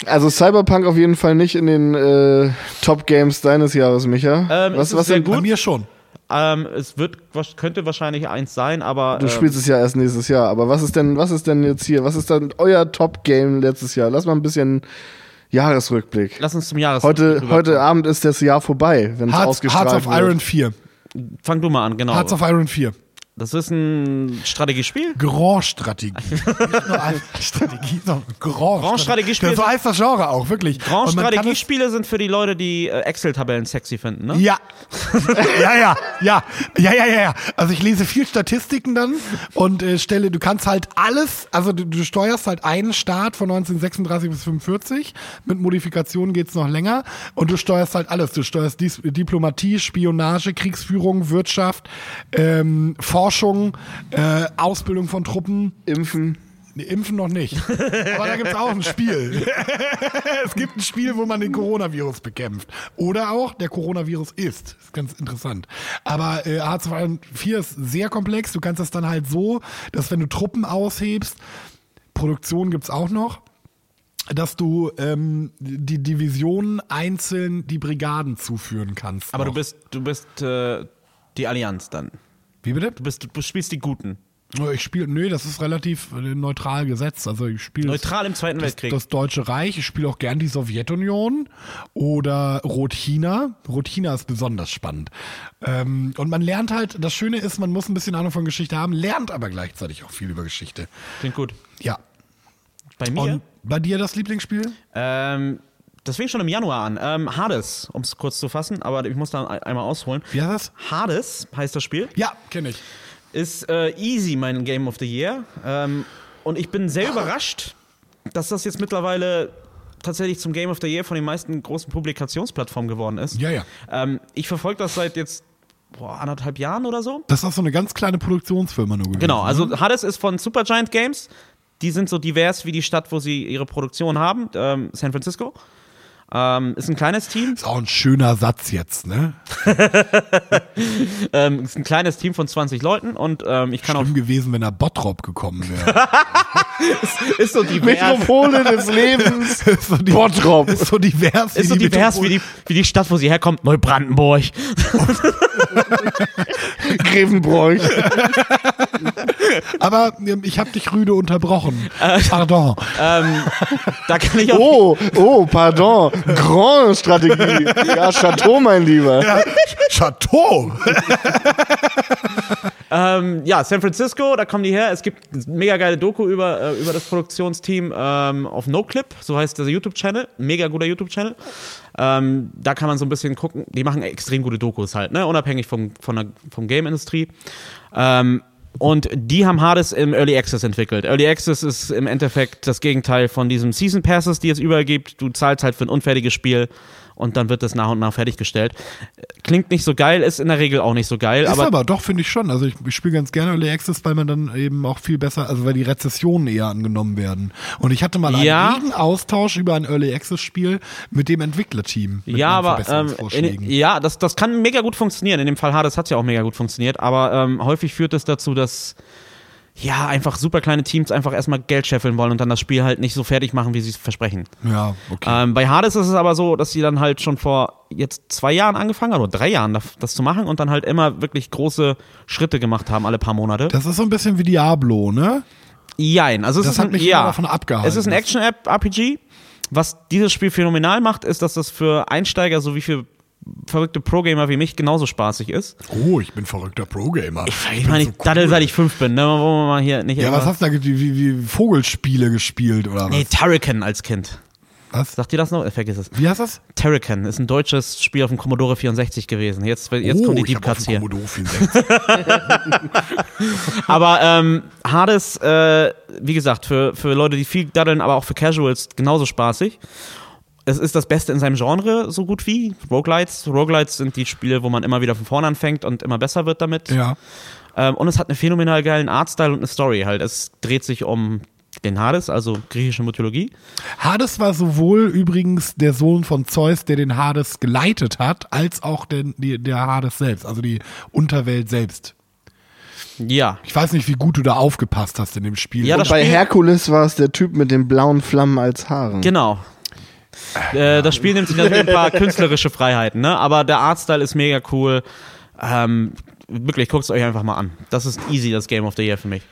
[SPEAKER 3] Also Cyberpunk auf jeden Fall nicht in den äh, Top Games deines Jahres, Micha.
[SPEAKER 2] Ähm,
[SPEAKER 3] was was
[SPEAKER 2] sehr
[SPEAKER 3] denn,
[SPEAKER 2] gut.
[SPEAKER 1] Bei mir schon.
[SPEAKER 2] Ähm, es wird, was- könnte wahrscheinlich eins sein, aber
[SPEAKER 3] Du
[SPEAKER 2] ähm,
[SPEAKER 3] spielst es ja erst nächstes Jahr, aber was ist denn, was ist denn jetzt hier? Was ist dann euer Top Game letztes Jahr? Lass mal ein bisschen Jahresrückblick.
[SPEAKER 2] lass uns zum Jahres.
[SPEAKER 3] Heute, heute Abend ist das Jahr vorbei, wenn es
[SPEAKER 1] Hearts,
[SPEAKER 3] ausgestrahlt
[SPEAKER 1] Hearts of
[SPEAKER 3] wird.
[SPEAKER 1] Iron 4.
[SPEAKER 2] Fang du mal an, genau.
[SPEAKER 1] Hearts of Iron 4.
[SPEAKER 2] Das ist ein Strategiespiel.
[SPEAKER 1] Grand-Strategie. [laughs] Strategie, sondern Grand.
[SPEAKER 2] Grand-Strategiespiel-
[SPEAKER 1] So heißt das Genre auch, wirklich.
[SPEAKER 2] Grand
[SPEAKER 1] Und man kann es-
[SPEAKER 2] Strategiespiele sind für die Leute, die äh, Excel-Tabellen sexy finden, ne?
[SPEAKER 1] Ja. [laughs] ja, ja, ja, ja, ja, ja, ja. Also ich lese viel Statistiken dann und äh, stelle, du kannst halt alles, also du, du steuerst halt einen Staat von 1936 bis 45. Mit Modifikationen geht's noch länger und du steuerst halt alles. Du steuerst Dis Diplomatie, Spionage, Kriegsführung, Wirtschaft, ähm, Forschung, äh, Ausbildung von Truppen.
[SPEAKER 3] Impfen.
[SPEAKER 1] Nee, Impfen noch nicht. Aber da gibt's auch ein Spiel. [laughs] es gibt ein Spiel, wo man den Coronavirus bekämpft. Oder auch der Coronavirus ist. Das ist ganz interessant. Aber äh, Hearts of Iron 4 ist sehr komplex. Du kannst das dann halt so, dass wenn du Truppen aushebst, Produktion gibt's auch noch, dass du ähm, die Divisionen einzeln die Brigaden zuführen kannst.
[SPEAKER 2] Aber du
[SPEAKER 1] noch.
[SPEAKER 2] bist, du bist äh, die Allianz dann.
[SPEAKER 1] Wie bitte?
[SPEAKER 2] Du, bist, du spielst die Guten.
[SPEAKER 1] Ich spiele, nö, das ist relativ äh, neutral gesetzt. Also ich spiele
[SPEAKER 2] Neutral im Zweiten
[SPEAKER 1] das,
[SPEAKER 2] Weltkrieg.
[SPEAKER 1] das Deutsche Reich. Ich spiele auch gern die Sowjetunion oder Rot-China. Rot-China ist besonders spannend. Ähm, und man lernt halt, das Schöne ist, man muss ein bisschen Ahnung von Geschichte haben, lernt aber gleichzeitig auch viel über Geschichte.
[SPEAKER 2] Klingt gut.
[SPEAKER 1] Ja.
[SPEAKER 2] Bei mir?
[SPEAKER 1] Und bei dir das Lieblingsspiel?
[SPEAKER 2] Ähm, das fing schon im Januar an. Ähm, Hades, um es kurz zu fassen, aber ich muss da ein- einmal ausholen.
[SPEAKER 1] Wie heißt das?
[SPEAKER 2] Hades heißt das Spiel.
[SPEAKER 1] Ja, kenne ich.
[SPEAKER 2] Ist äh, easy mein Game of the Year. Ähm, und ich bin sehr überrascht, dass das jetzt mittlerweile tatsächlich zum Game of the Year von den meisten großen Publikationsplattformen geworden ist.
[SPEAKER 1] Ja, ja.
[SPEAKER 2] Ähm, ich verfolge das seit jetzt boah, anderthalb Jahren oder so.
[SPEAKER 1] Das ist auch so eine ganz kleine Produktionsfirma nur gewesen.
[SPEAKER 2] Genau,
[SPEAKER 1] ne?
[SPEAKER 2] also Hades ist von Supergiant Games. Die sind so divers wie die Stadt, wo sie ihre Produktion haben, ähm, San Francisco. Ähm, ist ein kleines Team.
[SPEAKER 1] Ist auch ein schöner Satz jetzt, ne? [laughs]
[SPEAKER 2] Ähm, ist ein kleines Team von 20 Leuten und ähm, ich kann auch.
[SPEAKER 1] Schlimm gewesen, wenn er Bottrop gekommen wäre. [laughs]
[SPEAKER 2] Ist so divers.
[SPEAKER 3] Metropole des Lebens. [laughs]
[SPEAKER 1] ist so die,
[SPEAKER 3] Bottrop.
[SPEAKER 1] Ist so divers.
[SPEAKER 2] Ist so
[SPEAKER 1] die
[SPEAKER 2] divers wie die, wie die Stadt, wo sie herkommt, Neubrandenburg. [laughs]
[SPEAKER 3] Grevenbroich.
[SPEAKER 1] Aber ähm, ich habe dich rüde unterbrochen. Pardon.
[SPEAKER 2] ähm, da kann ich auch.
[SPEAKER 3] Oh, oh, pardon. Grand Strategie. Ja, Chateau, mein Lieber.
[SPEAKER 1] Ja, Chateau.
[SPEAKER 2] Ähm, ja, San Francisco, da kommen die her. Es gibt eine mega geile Doku über, äh, über das Produktionsteam ähm, auf NoClip, so heißt der YouTube-Channel. Mega guter YouTube-Channel. Ähm, da kann man so ein bisschen gucken. Die machen extrem gute Dokus halt, ne? unabhängig vom, von vom Game-Industrie. Ähm, und die haben Hades im Early Access entwickelt. Early Access ist im Endeffekt das Gegenteil von diesem Season Passes, die es überall gibt. Du zahlst halt für ein unfertiges Spiel und dann wird das nach und nach fertiggestellt. Klingt nicht so geil, ist in der Regel auch nicht so geil,
[SPEAKER 1] Ist
[SPEAKER 2] aber
[SPEAKER 1] aber, doch, finde ich schon. Also ich, ich spiele ganz gerne Early Access, weil man dann eben auch viel besser, also weil die Rezessionen eher angenommen werden. Und ich hatte mal einen
[SPEAKER 2] Ja.
[SPEAKER 1] regen Austausch über ein Early Access Spiel mit dem Entwicklerteam. Mit
[SPEAKER 2] Ja, aber ähm, in, ja, das, das kann mega gut funktionieren. In dem Fall Hades hat ja auch mega gut funktioniert, aber ähm, häufig führt es dazu, dass ja einfach super kleine Teams einfach erstmal Geld scheffeln wollen und dann das Spiel halt nicht so fertig machen, wie sie es versprechen.
[SPEAKER 1] ja, okay.
[SPEAKER 2] Ähm, bei Hades ist es aber so, dass sie dann halt schon vor jetzt zwei Jahren angefangen haben, oder drei Jahren das, das zu machen und dann halt immer wirklich große Schritte gemacht haben, alle paar Monate.
[SPEAKER 1] das ist so ein bisschen wie Diablo, ne?
[SPEAKER 2] Jein. Also es
[SPEAKER 1] Das
[SPEAKER 2] ist
[SPEAKER 1] hat
[SPEAKER 2] ein,
[SPEAKER 1] mich
[SPEAKER 2] ja,
[SPEAKER 1] davon abgehalten.
[SPEAKER 2] Es ist ein Action-App-RPG. Was dieses Spiel phänomenal macht, ist, dass das für Einsteiger sowie für verrückte Pro-Gamer wie mich genauso spaßig ist.
[SPEAKER 1] Oh, ich bin verrückter Pro-Gamer.
[SPEAKER 2] Ich meine, ich daddel seit ich fünf bin, ne? Wo man mal hier nicht
[SPEAKER 1] Ja, was hast du da wie, wie Vogelspiele gespielt oder was?
[SPEAKER 2] Nee, Turrican als Kind.
[SPEAKER 1] was?
[SPEAKER 2] Sagt ihr das noch? Vergiss es.
[SPEAKER 1] Wie heißt das?
[SPEAKER 2] Turrican ist ein deutsches Spiel auf dem Commodore 64 gewesen. Jetzt, jetzt
[SPEAKER 1] oh,
[SPEAKER 2] kommen die
[SPEAKER 1] ich
[SPEAKER 2] Deep Cuts hier.
[SPEAKER 1] Commodore 64. [laughs]
[SPEAKER 2] Aber ähm, Hades, äh, wie gesagt, für, für Leute, die viel daddeln, aber auch für Casuals genauso spaßig. Es ist das Beste in seinem Genre, so gut wie. Roguelites. Roguelites sind die Spiele, wo man immer wieder von vorne anfängt und immer besser wird damit.
[SPEAKER 1] ja.
[SPEAKER 2] Ähm, und es hat einen phänomenal geilen Artstyle und eine Story halt. Es dreht sich um den Hades, also griechische Mythologie.
[SPEAKER 1] Hades war sowohl übrigens der Sohn von Zeus, der den Hades geleitet hat, als auch den, die, der Hades selbst, also die Unterwelt selbst.
[SPEAKER 2] Ja.
[SPEAKER 1] Ich weiß nicht, wie gut du da aufgepasst hast in dem Spiel.
[SPEAKER 2] Ja,
[SPEAKER 1] Und
[SPEAKER 2] das
[SPEAKER 3] Bei
[SPEAKER 2] Spiel-
[SPEAKER 3] Herkules war es der Typ mit den blauen Flammen als Haaren.
[SPEAKER 2] Genau. Äh, das Spiel nimmt sich natürlich ein paar [laughs] künstlerische Freiheiten, ne? aber der Artstyle ist mega cool. Ähm, wirklich, guckt es euch einfach mal an. Das ist easy, das Game of the Year für mich.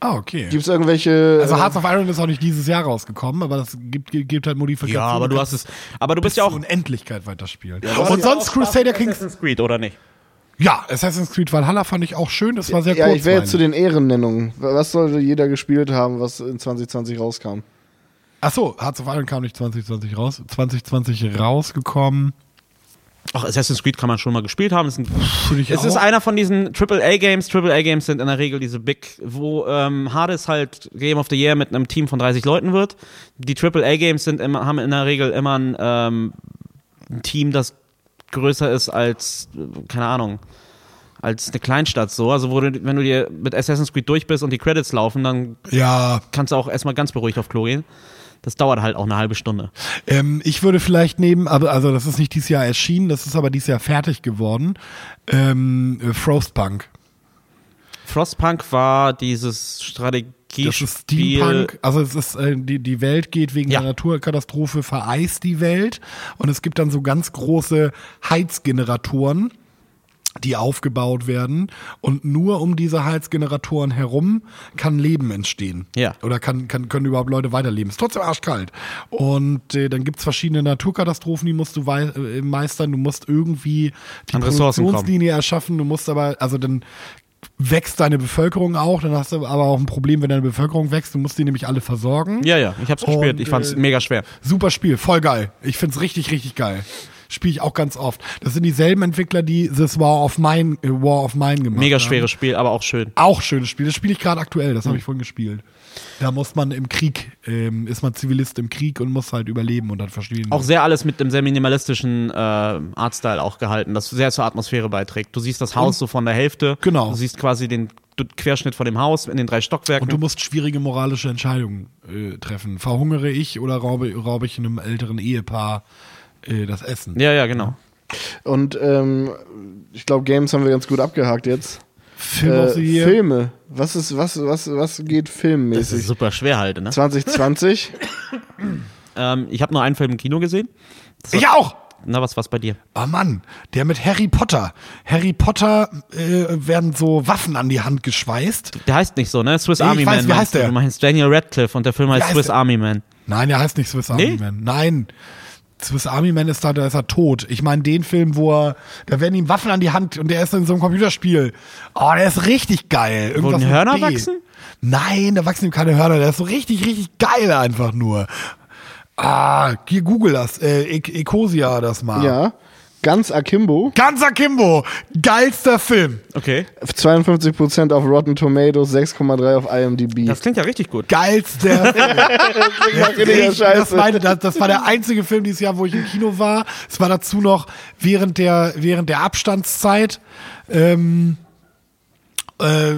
[SPEAKER 1] ah, okay.
[SPEAKER 3] Gibt es irgendwelche.
[SPEAKER 1] Also
[SPEAKER 3] äh,
[SPEAKER 1] Hearts of Iron ist auch nicht dieses Jahr rausgekommen, aber das gibt, gibt halt Modifikationen.
[SPEAKER 2] Ja, aber du hast es. Aber du bist ja auch.
[SPEAKER 1] Unendlichkeit weiterspielen.
[SPEAKER 3] hast
[SPEAKER 1] Und
[SPEAKER 3] ja
[SPEAKER 1] sonst Crusader Kings.
[SPEAKER 2] Assassin's Creed, oder nicht?
[SPEAKER 1] Ja, Assassin's Creed Valhalla fand ich auch schön. Das war sehr
[SPEAKER 3] Ja,
[SPEAKER 1] kurz.
[SPEAKER 3] ich wäre jetzt zu den Ehrennennungen. Was sollte jeder gespielt haben, was in 2020 rauskam?
[SPEAKER 1] Achso, Hearts of Iron kam nicht 2020 raus. 2020 rausgekommen.
[SPEAKER 2] Auch Assassin's Creed kann man schon mal gespielt haben. Es ist, es ist einer von diesen AAA-Games. AAA-Games sind in der Regel diese Big, wo ähm, Hades halt Game of the Year mit einem Team von 30 Leuten wird. Die AAA-Games sind immer, haben in der Regel immer ein, ähm, ein Team, das größer ist als, keine Ahnung, als eine Kleinstadt so. Also wo du, wenn du dir mit Assassin's Creed durch bist und die Credits laufen, dann
[SPEAKER 1] Ja,
[SPEAKER 2] kannst du auch erstmal ganz beruhigt auf Klo gehen. Das dauert halt auch eine halbe Stunde.
[SPEAKER 1] ähm, ich würde vielleicht nehmen, aber also das ist nicht dieses Jahr erschienen, das ist aber dieses Jahr fertig geworden. Ähm, äh, Frostpunk.
[SPEAKER 2] Frostpunk war dieses Strategie
[SPEAKER 1] Das ist Steampunk, also es ist äh, die die Welt geht wegen
[SPEAKER 2] Ja.
[SPEAKER 1] der Naturkatastrophe vereist die Welt und es gibt dann so ganz große Heizgeneratoren, die aufgebaut werden und nur um diese Heizgeneratoren herum kann Leben entstehen.
[SPEAKER 2] Ja.
[SPEAKER 1] Oder kann, kann, können überhaupt Leute weiterleben. Ist trotzdem arschkalt. Und äh, dann gibt's verschiedene Naturkatastrophen, die musst du äh, meistern. Du musst irgendwie die
[SPEAKER 2] An.
[SPEAKER 1] Produktionslinie erschaffen. Du musst aber, also dann wächst deine Bevölkerung auch, dann hast du aber auch ein Problem, wenn deine Bevölkerung wächst. Du musst die nämlich alle versorgen.
[SPEAKER 2] Ja, ja, ich hab's gespielt. Ich fand's
[SPEAKER 1] äh,
[SPEAKER 2] mega schwer.
[SPEAKER 1] Super Spiel, voll geil. Ich find's richtig, richtig geil. Spiele ich auch ganz oft. Das sind dieselben Entwickler, die This War of Mine, äh, War of Mine gemacht
[SPEAKER 2] Mega
[SPEAKER 1] haben.
[SPEAKER 2] schweres Spiel, aber auch schön.
[SPEAKER 1] Auch schönes Spiel. Das spiele ich gerade aktuell, das
[SPEAKER 2] Hm.
[SPEAKER 1] habe ich vorhin gespielt. Da muss man im Krieg, ähm, ist man Zivilist im Krieg und muss halt überleben und dann verstehen.
[SPEAKER 2] Auch sehr alles mit dem sehr minimalistischen äh, Artstyle auch gehalten, das sehr zur Atmosphäre beiträgt. Du siehst das Haus so von der Hälfte.
[SPEAKER 1] Genau.
[SPEAKER 2] Du siehst quasi den Querschnitt von dem Haus in den drei Stockwerken.
[SPEAKER 1] Und du musst schwierige moralische Entscheidungen äh, treffen. Verhungere ich oder raube, raube ich einem älteren Ehepaar äh, das Essen?
[SPEAKER 2] ja, ja, genau.
[SPEAKER 3] Und ähm, ich glaube, Games haben wir ganz gut abgehakt jetzt.
[SPEAKER 1] Film
[SPEAKER 3] Äh. Filme. Was ist, was, was, was geht
[SPEAKER 2] Das ist
[SPEAKER 3] filmmäßig?
[SPEAKER 2] super schwer halt, ne?
[SPEAKER 3] 2020? [coughs]
[SPEAKER 2] Ähm, ich habe nur einen Film im Kino gesehen.
[SPEAKER 1] Ich auch!
[SPEAKER 2] Na, was war's bei dir?
[SPEAKER 1] Oh Mann, der mit Harry Potter. Harry Potter äh, werden so Waffen an die Hand geschweißt.
[SPEAKER 2] Der heißt nicht so, ne? Swiss
[SPEAKER 1] Nee, ich
[SPEAKER 2] Army
[SPEAKER 1] weiß,
[SPEAKER 2] Man.
[SPEAKER 1] wie heißt
[SPEAKER 2] du?
[SPEAKER 1] der?
[SPEAKER 2] Du meinst Daniel Radcliffe und der Film heißt
[SPEAKER 1] heißt
[SPEAKER 2] Swiss
[SPEAKER 1] der?
[SPEAKER 2] Army Man.
[SPEAKER 1] Nein, der heißt nicht Swiss Army
[SPEAKER 2] Nee?
[SPEAKER 1] Man. Nein. Swiss Army Man ist da, da ist er tot. Ich meine den Film, wo er, da werden ihm Waffen an die Hand und der ist in so einem Computerspiel. Oh, der ist richtig geil. Irgendwas mit
[SPEAKER 2] Hörner wachsen?
[SPEAKER 1] Nein, da wachsen ihm keine Hörner. Der ist so richtig, richtig geil einfach nur. Ah, hier google das. Äh, E- Ecosia das mal.
[SPEAKER 3] ja. Ganz Akimbo.
[SPEAKER 1] Ganz Akimbo. Geilster Film.
[SPEAKER 2] Okay.
[SPEAKER 3] 52% auf Rotten Tomatoes, 6,3 auf IMDb.
[SPEAKER 2] Das klingt ja richtig gut.
[SPEAKER 1] Geilster [laughs] Film. das,
[SPEAKER 3] Scheiße.
[SPEAKER 1] meine, das, das war der einzige Film dieses Jahr, wo ich im Kino war. Es war dazu noch während der, während der Abstandszeit. Ähm, äh,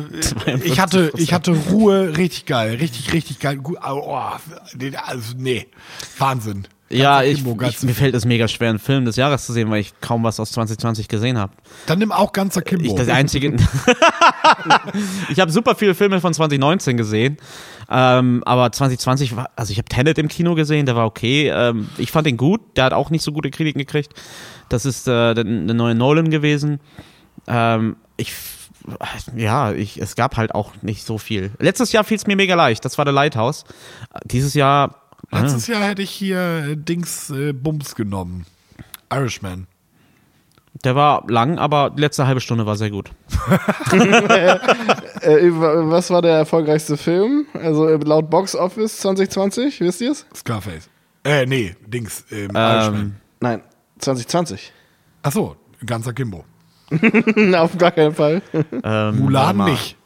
[SPEAKER 1] ich hatte, ich hatte Ruhe, richtig geil, richtig, richtig geil. Gut, oh, also, nee, Wahnsinn.
[SPEAKER 2] Ja, ich, ich, mir fällt es mega schwer, einen Film des Jahres zu sehen, weil ich kaum was aus 2020 gesehen habe.
[SPEAKER 1] Dann nimm auch ganz Akimbo.
[SPEAKER 2] Ich das einzige. [laughs] ich habe super viele Filme von 2019 gesehen, ähm, aber 2020 war, also ich habe Tenet im Kino gesehen, der war okay. Ähm, ich fand ihn gut, der hat auch nicht so gute Kritiken gekriegt. Das ist äh, der, der neue Nolan gewesen. Ähm, ich ja, ich, es gab halt auch nicht so viel. Letztes Jahr fiel es mir mega leicht, das war der Lighthouse. Dieses Jahr
[SPEAKER 1] Letztes Jahr hätte ich hier äh, Dings äh, Bums genommen. Irishman.
[SPEAKER 2] Der war lang, aber die letzte halbe Stunde war sehr gut. [laughs]
[SPEAKER 3] Äh, über- was war der erfolgreichste Film? Also äh, laut Box Office 2020, wisst ihr es?
[SPEAKER 1] Scarface. Äh, nee, Dings. Ähm, Irishman.
[SPEAKER 2] Ähm,
[SPEAKER 3] Nein, 2020.
[SPEAKER 1] Ach so, ganz Akimbo. [laughs]
[SPEAKER 3] Auf gar keinen Fall.
[SPEAKER 2] ähm,
[SPEAKER 1] Mulan nicht.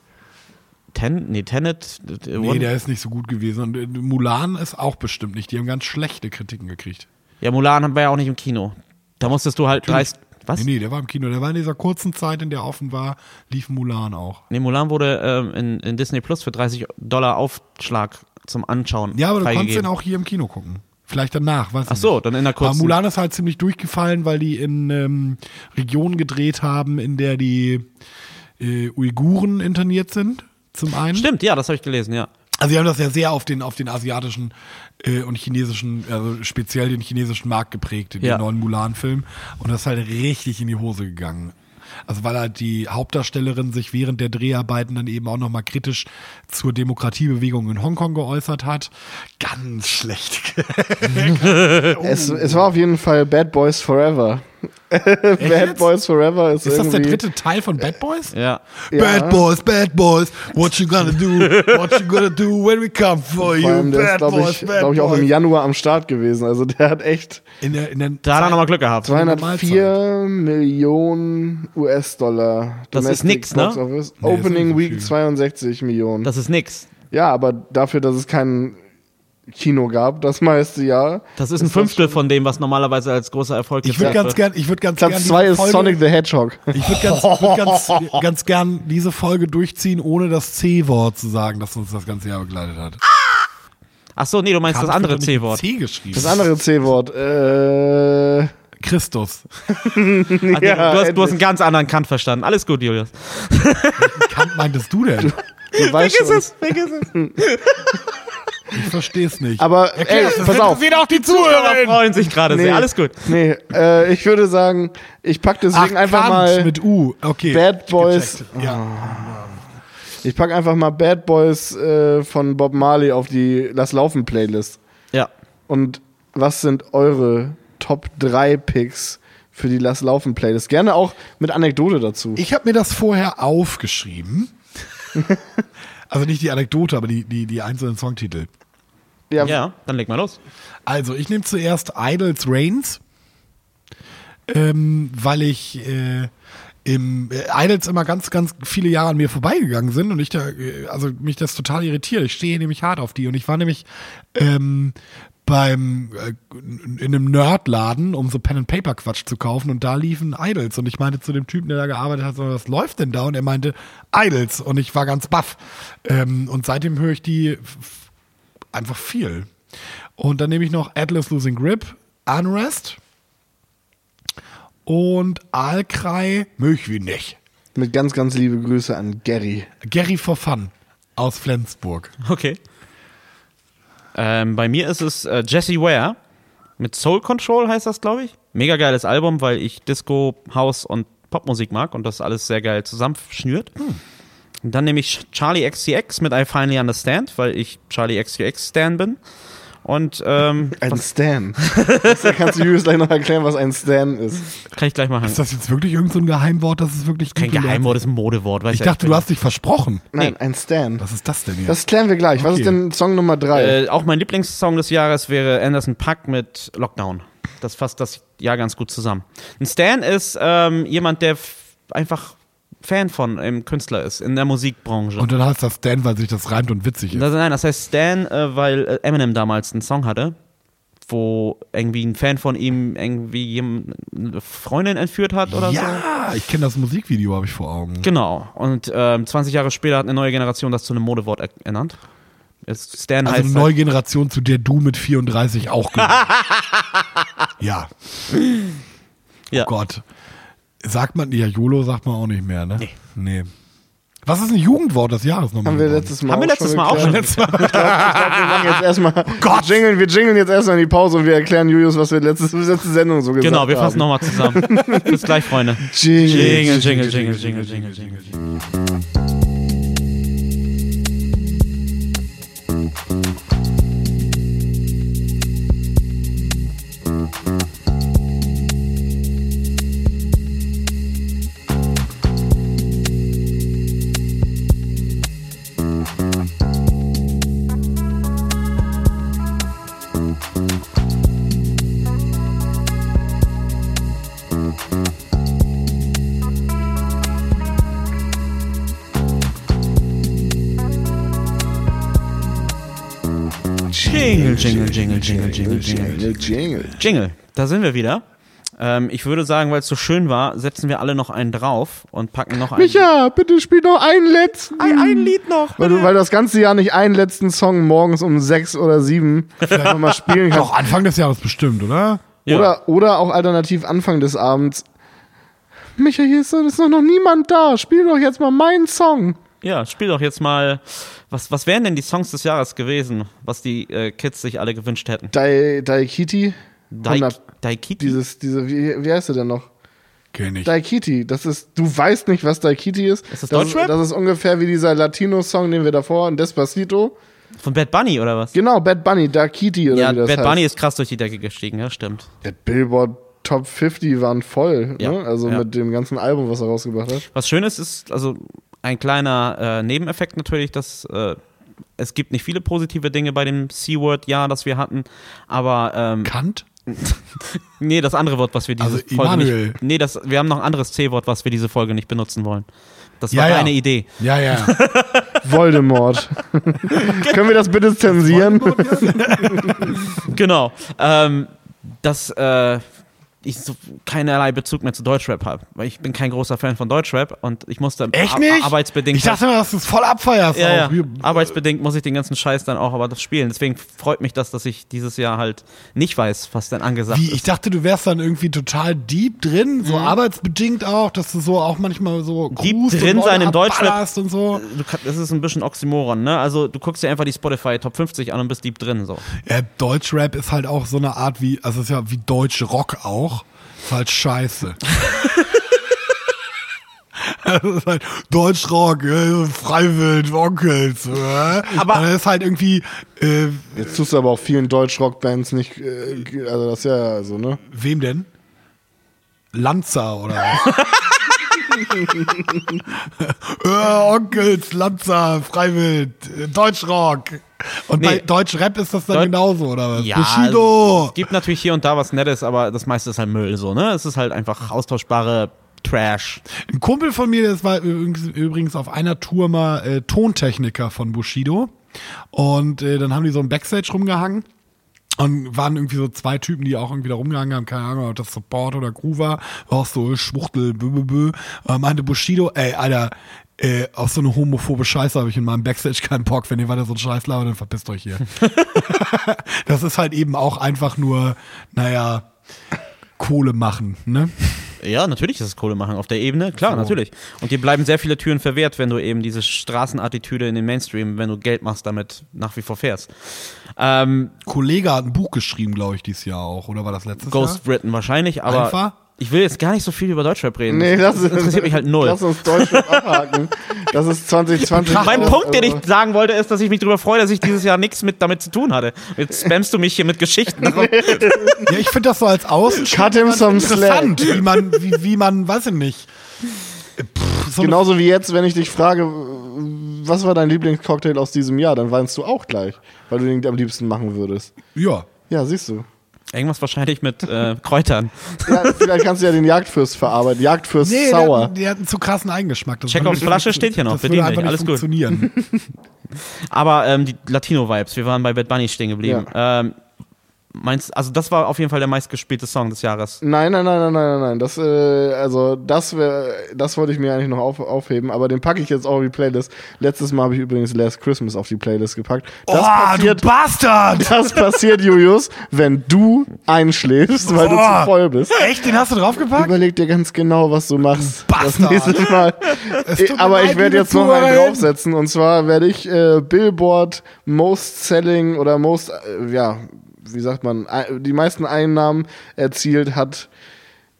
[SPEAKER 2] Ten, nee, Tenet. äh,
[SPEAKER 1] Nee, der ist nicht so gut gewesen. Und äh, Mulan ist auch bestimmt nicht. Die haben ganz schlechte Kritiken gekriegt.
[SPEAKER 2] ja, Mulan haben wir ja auch nicht im Kino. Da musstest du halt 30. Was?
[SPEAKER 1] Nee, nee, der war im Kino. Der war in dieser kurzen Zeit, in der offen war, lief Mulan auch.
[SPEAKER 2] Nee, Mulan wurde ähm, in, in Disney Plus für 30 Dollar Aufschlag zum Anschauen.
[SPEAKER 1] Ja, aber du konntest
[SPEAKER 2] freigegeben.
[SPEAKER 1] den auch hier im Kino gucken. Vielleicht danach, weiß ich
[SPEAKER 2] Ach so,
[SPEAKER 1] nicht.
[SPEAKER 2] dann in der
[SPEAKER 1] Aber
[SPEAKER 2] kurzen.
[SPEAKER 1] Mulan ist halt ziemlich durchgefallen, weil die in ähm, Regionen gedreht haben, in der die äh, Uiguren interniert sind. Zum einen.
[SPEAKER 2] Stimmt, ja, das habe ich gelesen, ja.
[SPEAKER 1] Also sie haben das ja sehr auf den, auf den asiatischen äh, und chinesischen, also speziell den chinesischen Markt geprägt, in
[SPEAKER 2] Ja.
[SPEAKER 1] den neuen Mulan-Film. Und das ist halt richtig in die Hose gegangen. Also weil halt die Hauptdarstellerin sich während der Dreharbeiten dann eben auch nochmal kritisch zur Demokratiebewegung in Hongkong geäußert hat. Ganz schlecht. [laughs]
[SPEAKER 3] Es, es war auf jeden Fall Bad Boys Forever. Bad Boys Forever ist,
[SPEAKER 1] Ist das der dritte Teil von Bad Boys?
[SPEAKER 2] Ja.
[SPEAKER 1] Bad Boys, Bad Boys, what you gonna do? What you gonna do when we come for you?
[SPEAKER 3] allem, der ist,
[SPEAKER 1] Bad
[SPEAKER 3] glaube
[SPEAKER 1] Boys,
[SPEAKER 3] ich,
[SPEAKER 1] Bad
[SPEAKER 3] glaub ich, auch im. Januar am Start gewesen. Also der hat echt
[SPEAKER 1] In der, in der
[SPEAKER 2] Da hat er nochmal Glück gehabt.
[SPEAKER 3] 204 Millionen US-Dollar.
[SPEAKER 2] Das ist
[SPEAKER 3] Domestic
[SPEAKER 2] nix, ne?
[SPEAKER 3] Box Office.
[SPEAKER 1] Nee,
[SPEAKER 3] Opening Week
[SPEAKER 1] viel.
[SPEAKER 3] 62 Millionen.
[SPEAKER 2] Das ist nix.
[SPEAKER 3] ja, aber dafür, dass es kein Kino gab, das meiste Jahr.
[SPEAKER 2] Das ist ein Fünftel von dem, was normalerweise als großer Erfolg
[SPEAKER 1] Ich würde ganz gern, ich würde ganz
[SPEAKER 3] Platz
[SPEAKER 1] gern
[SPEAKER 3] 2
[SPEAKER 1] diese
[SPEAKER 3] ist
[SPEAKER 1] Folge,
[SPEAKER 3] Sonic the Hedgehog.
[SPEAKER 1] Ich würde ganz, würd ganz, ganz gern diese Folge durchziehen, ohne das C-Wort zu sagen, das uns das ganze Jahr begleitet hat.
[SPEAKER 2] Ach so, nee, du meinst das
[SPEAKER 1] Kant
[SPEAKER 2] andere C-Wort.
[SPEAKER 1] C geschrieben.
[SPEAKER 3] Das andere C-Wort. Äh,
[SPEAKER 1] Christus. [laughs]
[SPEAKER 2] Ach, nee,
[SPEAKER 3] Ja,
[SPEAKER 2] du, hast, du hast einen ganz anderen Kant verstanden. Alles gut, Julius.
[SPEAKER 1] Kant meintest du denn?
[SPEAKER 3] du weißt schon.
[SPEAKER 2] vergiss es.
[SPEAKER 1] Ich verstehe es nicht.
[SPEAKER 3] Aber ey, pass auf.
[SPEAKER 1] Sehen auch die
[SPEAKER 2] Zuhörer freuen sich gerade
[SPEAKER 3] Nee.
[SPEAKER 2] sehr. Alles gut.
[SPEAKER 3] Nee, äh, ich würde sagen, ich pack deswegen einfach
[SPEAKER 1] Kant
[SPEAKER 3] mal
[SPEAKER 1] mit U. Okay.
[SPEAKER 3] Bad Boys.
[SPEAKER 1] Ja.
[SPEAKER 3] Ich pack einfach mal Bad Boys äh, von Bob Marley auf die Lass laufen Playlist.
[SPEAKER 2] Ja.
[SPEAKER 3] Und was sind eure Top 3 Picks für die Lass laufen Playlist? Gerne auch mit Anekdote dazu.
[SPEAKER 1] Ich habe mir das vorher aufgeschrieben. [laughs] also nicht die Anekdote, aber die, die, die einzelnen Songtitel.
[SPEAKER 3] Ja,
[SPEAKER 2] Ja, dann leg mal los.
[SPEAKER 1] Also, ich nehme zuerst Idols Reigns, ähm, weil ich äh, im äh, Idols immer ganz, ganz viele Jahre an mir vorbeigegangen sind und ich da, äh, also mich das total irritiert. Ich stehe nämlich hart auf die und ich war nämlich ähm, beim äh, in einem Nerdladen, um so Pen and Paper Quatsch zu kaufen und da liefen Idols und ich meinte zu dem Typen, der da gearbeitet hat, so, was läuft denn da? Und er meinte Idols und ich war ganz baff. Ähm, und seitdem höre ich die f- einfach viel. Und dann nehme ich noch Atlas Losing Grip, Unrest und Alkrei möch wie nicht.
[SPEAKER 3] Mit ganz, ganz liebe Grüße an Gary.
[SPEAKER 1] Gary for Fun aus Flensburg.
[SPEAKER 2] Okay. Ähm, bei mir ist es äh, Jesse Ware mit Soul Control heißt das, glaube ich. Mega geiles Album, weil ich Disco, House und Popmusik mag und das alles sehr geil zusammenschnürt. Und dann nehme ich Charlie XCX mit I Finally Understand, weil ich Charlie XCX Stan bin. Und ähm, [laughs]
[SPEAKER 3] Ein Stan. Das kannst du Julius gleich noch erklären, was ein Stan ist.
[SPEAKER 2] kann ich gleich machen.
[SPEAKER 1] Ist das jetzt wirklich irgendein so ein Geheimwort? Das ist wirklich
[SPEAKER 2] Kein? Geheimwort, ist ein Modewort.
[SPEAKER 1] Ich
[SPEAKER 2] ja,
[SPEAKER 1] dachte, du hast dich versprochen.
[SPEAKER 3] Nein, ein Stan.
[SPEAKER 1] Was ist das denn hier?
[SPEAKER 3] Das klären wir gleich. Was
[SPEAKER 1] Okay.
[SPEAKER 3] ist denn Song Nummer 3?
[SPEAKER 2] Äh, auch mein Lieblingssong des Jahres wäre Anderson Pack mit Lockdown. Das fasst das Jahr ganz gut zusammen. Ein Stan ist ähm, jemand, der einfach Fan von einem Künstler ist in der Musikbranche.
[SPEAKER 1] und dann heißt das Stan, weil sich das reimt und witzig ist.
[SPEAKER 2] das, nein, das heißt Stan, äh, weil äh, Eminem damals einen Song hatte, wo irgendwie ein Fan von ihm irgendwie eine Freundin entführt hat oder so.
[SPEAKER 1] ja, ich kenne das Musikvideo, habe ich vor Augen.
[SPEAKER 2] Genau. Und ähm, 20 Jahre später hat eine neue Generation das zu einem Modewort er ernannt. Stan
[SPEAKER 1] Also
[SPEAKER 2] heißt
[SPEAKER 1] eine neue Generation, zu der du mit 34 auch gehörst. [laughs] ja,
[SPEAKER 2] ja.
[SPEAKER 1] oh Gott. Sagt man, ja, YOLO sagt man auch nicht mehr, ne?
[SPEAKER 2] Nee.
[SPEAKER 1] Nee. Was ist ein Jugendwort des Jahres nochmal?
[SPEAKER 3] haben wir letztes Mal
[SPEAKER 2] Haben wir
[SPEAKER 3] auch
[SPEAKER 2] letztes
[SPEAKER 3] schon
[SPEAKER 2] Mal auch schon. [laughs]
[SPEAKER 1] Letztes Mal.
[SPEAKER 3] Ich glaube, wir machen jetzt erstmal. [laughs] Gott. Wir jingeln, wir jingeln jetzt erstmal in die Pause und wir erklären Julius, was wir letzte, [laughs] letzte Sendung so gesagt haben.
[SPEAKER 2] Genau, wir fassen nochmal zusammen. Bis gleich, Freunde.
[SPEAKER 3] Jingle.
[SPEAKER 2] Jingle, jingle, jingle, jingle, jingle, jingle. Jingle, jingle, jingle, jingle, jingle, jingle.
[SPEAKER 3] Jingle,
[SPEAKER 2] da sind wir wieder. Ähm, ich würde sagen, weil es so schön war, setzen wir alle noch einen drauf und packen noch einen.
[SPEAKER 3] Micha, bitte spiel noch einen letzten.
[SPEAKER 2] ein, ein Lied noch.
[SPEAKER 3] Weil du, weil du das ganze Jahr nicht einen letzten Song morgens um sechs oder sieben nochmal spielen kannst.
[SPEAKER 1] Doch, Anfang des Jahres bestimmt, oder?
[SPEAKER 2] Ja.
[SPEAKER 3] Oder, oder auch alternativ Anfang des Abends. Micha, hier ist, ist doch noch niemand da. Spiel doch jetzt mal meinen Song.
[SPEAKER 2] Ja, spiel doch jetzt mal. Was, was wären denn die Songs des Jahres gewesen, was die äh, Kids sich alle gewünscht hätten?
[SPEAKER 3] Dai, Daikiti.
[SPEAKER 2] Daik,
[SPEAKER 3] 100
[SPEAKER 2] Daikiti?
[SPEAKER 3] Dieses, diese, wie, wie heißt der denn noch?
[SPEAKER 1] Kenn ich.
[SPEAKER 3] Daikiti. Das ist, du weißt nicht, was Daikiti ist.
[SPEAKER 2] Ist das
[SPEAKER 3] das,
[SPEAKER 2] Deutschrap?
[SPEAKER 3] das ist ungefähr wie dieser Latino-Song, den wir davor, in Despacito.
[SPEAKER 2] Von Bad Bunny oder was?
[SPEAKER 3] Genau, Bad Bunny, Daikiti oder
[SPEAKER 2] ja,
[SPEAKER 3] wie das
[SPEAKER 2] Bad
[SPEAKER 3] heißt.
[SPEAKER 2] Bunny ist krass durch die Decke gestiegen, ja, stimmt.
[SPEAKER 3] Der Billboard Top 50 waren voll,
[SPEAKER 2] Ja,
[SPEAKER 3] ne? Also
[SPEAKER 2] ja.
[SPEAKER 3] mit dem ganzen Album, was er rausgebracht hat.
[SPEAKER 2] Was schön ist, ist also ein kleiner äh, Nebeneffekt natürlich, dass äh, es gibt nicht viele positive Dinge bei dem C-Word-Jahr, das wir hatten, aber ähm,
[SPEAKER 1] Kant? [laughs]
[SPEAKER 2] nee, das andere Wort, was wir diese
[SPEAKER 1] Also
[SPEAKER 2] Folge
[SPEAKER 1] Immanuel.
[SPEAKER 2] nicht, nee, das, wir haben noch ein anderes C-Wort, was wir diese Folge nicht benutzen wollen. Das
[SPEAKER 1] Ja,
[SPEAKER 2] war
[SPEAKER 1] ja.
[SPEAKER 2] deine Idee.
[SPEAKER 1] Ja, ja. [laughs]
[SPEAKER 3] Voldemort. [laughs] Können wir das bitte zensieren?
[SPEAKER 2] Genau. Ähm, dass äh, ich so keinerlei Bezug mehr zu Deutschrap habe, weil ich bin kein großer Fan von Deutschrap und ich musste
[SPEAKER 1] Echt nicht?
[SPEAKER 2] arbeitsbedingt
[SPEAKER 1] Ich dachte mal, dass du es voll abfeierst.
[SPEAKER 2] ja, ja. Arbeitsbedingt muss ich den ganzen Scheiß dann auch aber das spielen. Deswegen freut mich das, dass ich dieses Jahr halt nicht weiß, was denn angesagt
[SPEAKER 1] Wie, ich
[SPEAKER 2] ist.
[SPEAKER 1] dachte, du wärst dann irgendwie total deep drin, so arbeitsbedingt auch, dass du so auch manchmal so
[SPEAKER 2] Mhm. Deep drin sein im Deutschrap.
[SPEAKER 1] und so.
[SPEAKER 2] Du das ist ein bisschen Oxymoron, ne? Also du guckst dir einfach die Spotify Top 50 an und bist deep drin so.
[SPEAKER 1] Ja, Deutschrap ist halt auch so eine Art wie, also es ist ja wie Deutsch Rock auch. Ist halt scheiße. [laughs] Also es ist halt Deutschrock, äh, Freiwild, Onkels. Äh.
[SPEAKER 2] Aber-
[SPEAKER 1] Und das ist halt irgendwie, äh,
[SPEAKER 3] Jetzt tust du aber auch vielen Deutsch-Rock-Bands nicht, äh, also das ist ja, also, ne?
[SPEAKER 1] wem denn? Lanza oder was? [laughs] [laughs] äh, Onkels, Lanza, Freiwild, Deutschrock. Und bei
[SPEAKER 2] Nee.
[SPEAKER 1] Deutschrap ist das dann
[SPEAKER 2] Deut-
[SPEAKER 1] genauso, oder was?
[SPEAKER 2] Ja,
[SPEAKER 1] Bushido!
[SPEAKER 2] es gibt natürlich hier und da was Nettes, aber das meiste ist halt Müll so, ne? Es ist halt einfach austauschbare Trash.
[SPEAKER 1] Ein Kumpel von mir, das war übrigens, übrigens auf einer Tour mal äh, Tontechniker von Bushido. Und äh, dann haben die so im Backstage rumgehangen. Und waren irgendwie so zwei Typen, die auch irgendwie da rumgehangen haben, keine Ahnung, ob das Support oder Crew war, auch so Schwuchtel, bö. Und meinte Bushido, ey, Alter, äh, auf so eine homophobe Scheiße habe ich in meinem Backstage keinen Bock. Wenn ihr weiter so einen Scheiß labert, dann verpisst euch hier. [laughs] das ist halt eben auch einfach nur, naja, Kohle machen, ne?
[SPEAKER 2] Ja, natürlich ist es Kohle machen auf der Ebene, klar, natürlich. Und dir bleiben sehr viele Türen verwehrt, wenn du eben diese Straßenattitüde in den Mainstream, wenn du Geld machst, damit nach wie vor fährst. Ähm,
[SPEAKER 1] Kollege hat ein Buch geschrieben, glaube ich, dieses Jahr auch, oder war das letztes
[SPEAKER 2] Ghost
[SPEAKER 1] Jahr?
[SPEAKER 2] Written wahrscheinlich, aber
[SPEAKER 1] Einfach?
[SPEAKER 2] Ich will jetzt gar nicht so viel über Deutschrap reden.
[SPEAKER 3] Nee, das,
[SPEAKER 2] interessiert mich halt null.
[SPEAKER 3] Lass uns Deutschrap abhaken. Das ist [laughs] 2020.
[SPEAKER 2] Mein
[SPEAKER 3] Also,
[SPEAKER 2] Punkt, den ich sagen wollte, ist, dass ich mich darüber freue, dass ich dieses Jahr nichts mit damit zu tun hatte. Jetzt spammst du mich hier mit Geschichten.
[SPEAKER 1] Ja, ich finde das so als Außenstehender interessant, wie man, wie, wie man, weiß ich nicht. Pff, so
[SPEAKER 3] Genauso wie jetzt, wenn ich dich frage, was war dein Lieblingscocktail aus diesem Jahr, dann weinst du auch gleich, weil du den am liebsten machen würdest.
[SPEAKER 1] ja.
[SPEAKER 3] Ja, siehst du.
[SPEAKER 2] Irgendwas wahrscheinlich mit äh, [laughs] Kräutern.
[SPEAKER 3] Ja, vielleicht kannst du ja den Jagdfürst verarbeiten. Jagdfürst
[SPEAKER 1] Nee,
[SPEAKER 3] sauer.
[SPEAKER 1] Die, die hatten zu krassen Eigengeschmack. Würde-
[SPEAKER 2] Flasche steht hier noch,
[SPEAKER 1] Das würde einfach nicht
[SPEAKER 2] alles gut.
[SPEAKER 1] funktionieren. [laughs]
[SPEAKER 2] Aber ähm, die Latino-Vibes, wir waren bei Bad Bunny stehen geblieben. Ähm, meinst, also das war auf jeden Fall der meistgespielte Song des Jahres.
[SPEAKER 3] Nein, nein, nein, nein, nein, nein, nein. Das, äh, also das wär, das wollte ich mir eigentlich noch auf, aufheben, aber den packe ich jetzt auch auf die Playlist. Letztes Mal habe ich übrigens Last Christmas auf die Playlist gepackt. Das
[SPEAKER 1] oh,
[SPEAKER 3] passiert,
[SPEAKER 1] du Bastard! [laughs]
[SPEAKER 3] das passiert, Julius, wenn du einschläfst, weil du
[SPEAKER 1] Oh.
[SPEAKER 3] zu voll bist.
[SPEAKER 1] Echt? Den hast du draufgepackt?
[SPEAKER 3] Überleg dir ganz genau, was du machst. Das
[SPEAKER 1] Bastard.
[SPEAKER 3] nächste Mal. [laughs] Aber
[SPEAKER 1] leid,
[SPEAKER 3] ich werde jetzt noch einen draufsetzen. Und zwar werde ich äh, Billboard Most Selling oder Most, äh, ja, wie sagt man, die meisten Einnahmen erzielt hat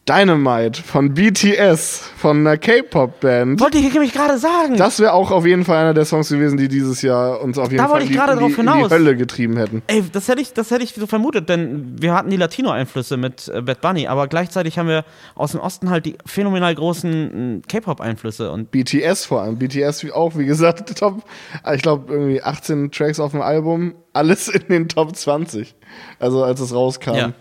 [SPEAKER 3] Dynamite von BTS, von einer K-Pop-Band.
[SPEAKER 2] Wollte ich nämlich gerade sagen.
[SPEAKER 3] Das wäre auch auf jeden Fall einer der Songs gewesen, die dieses Jahr uns auf jeden
[SPEAKER 2] Da
[SPEAKER 3] Fall in
[SPEAKER 2] ich
[SPEAKER 3] die, die, in die. Hölle getrieben hätten.
[SPEAKER 2] Ey, das hätte ich, das hätte ich so vermutet, denn wir hatten die Latino-Einflüsse mit äh, Bad Bunny, aber gleichzeitig haben wir aus dem Osten halt die phänomenal großen äh, K-Pop-Einflüsse und
[SPEAKER 3] BTS vor allem. BTS wie- auch, wie gesagt, [laughs] Top, ich glaube, irgendwie 18 Tracks auf dem Album, alles in den Top 20. Also als es rauskam.
[SPEAKER 2] Ja.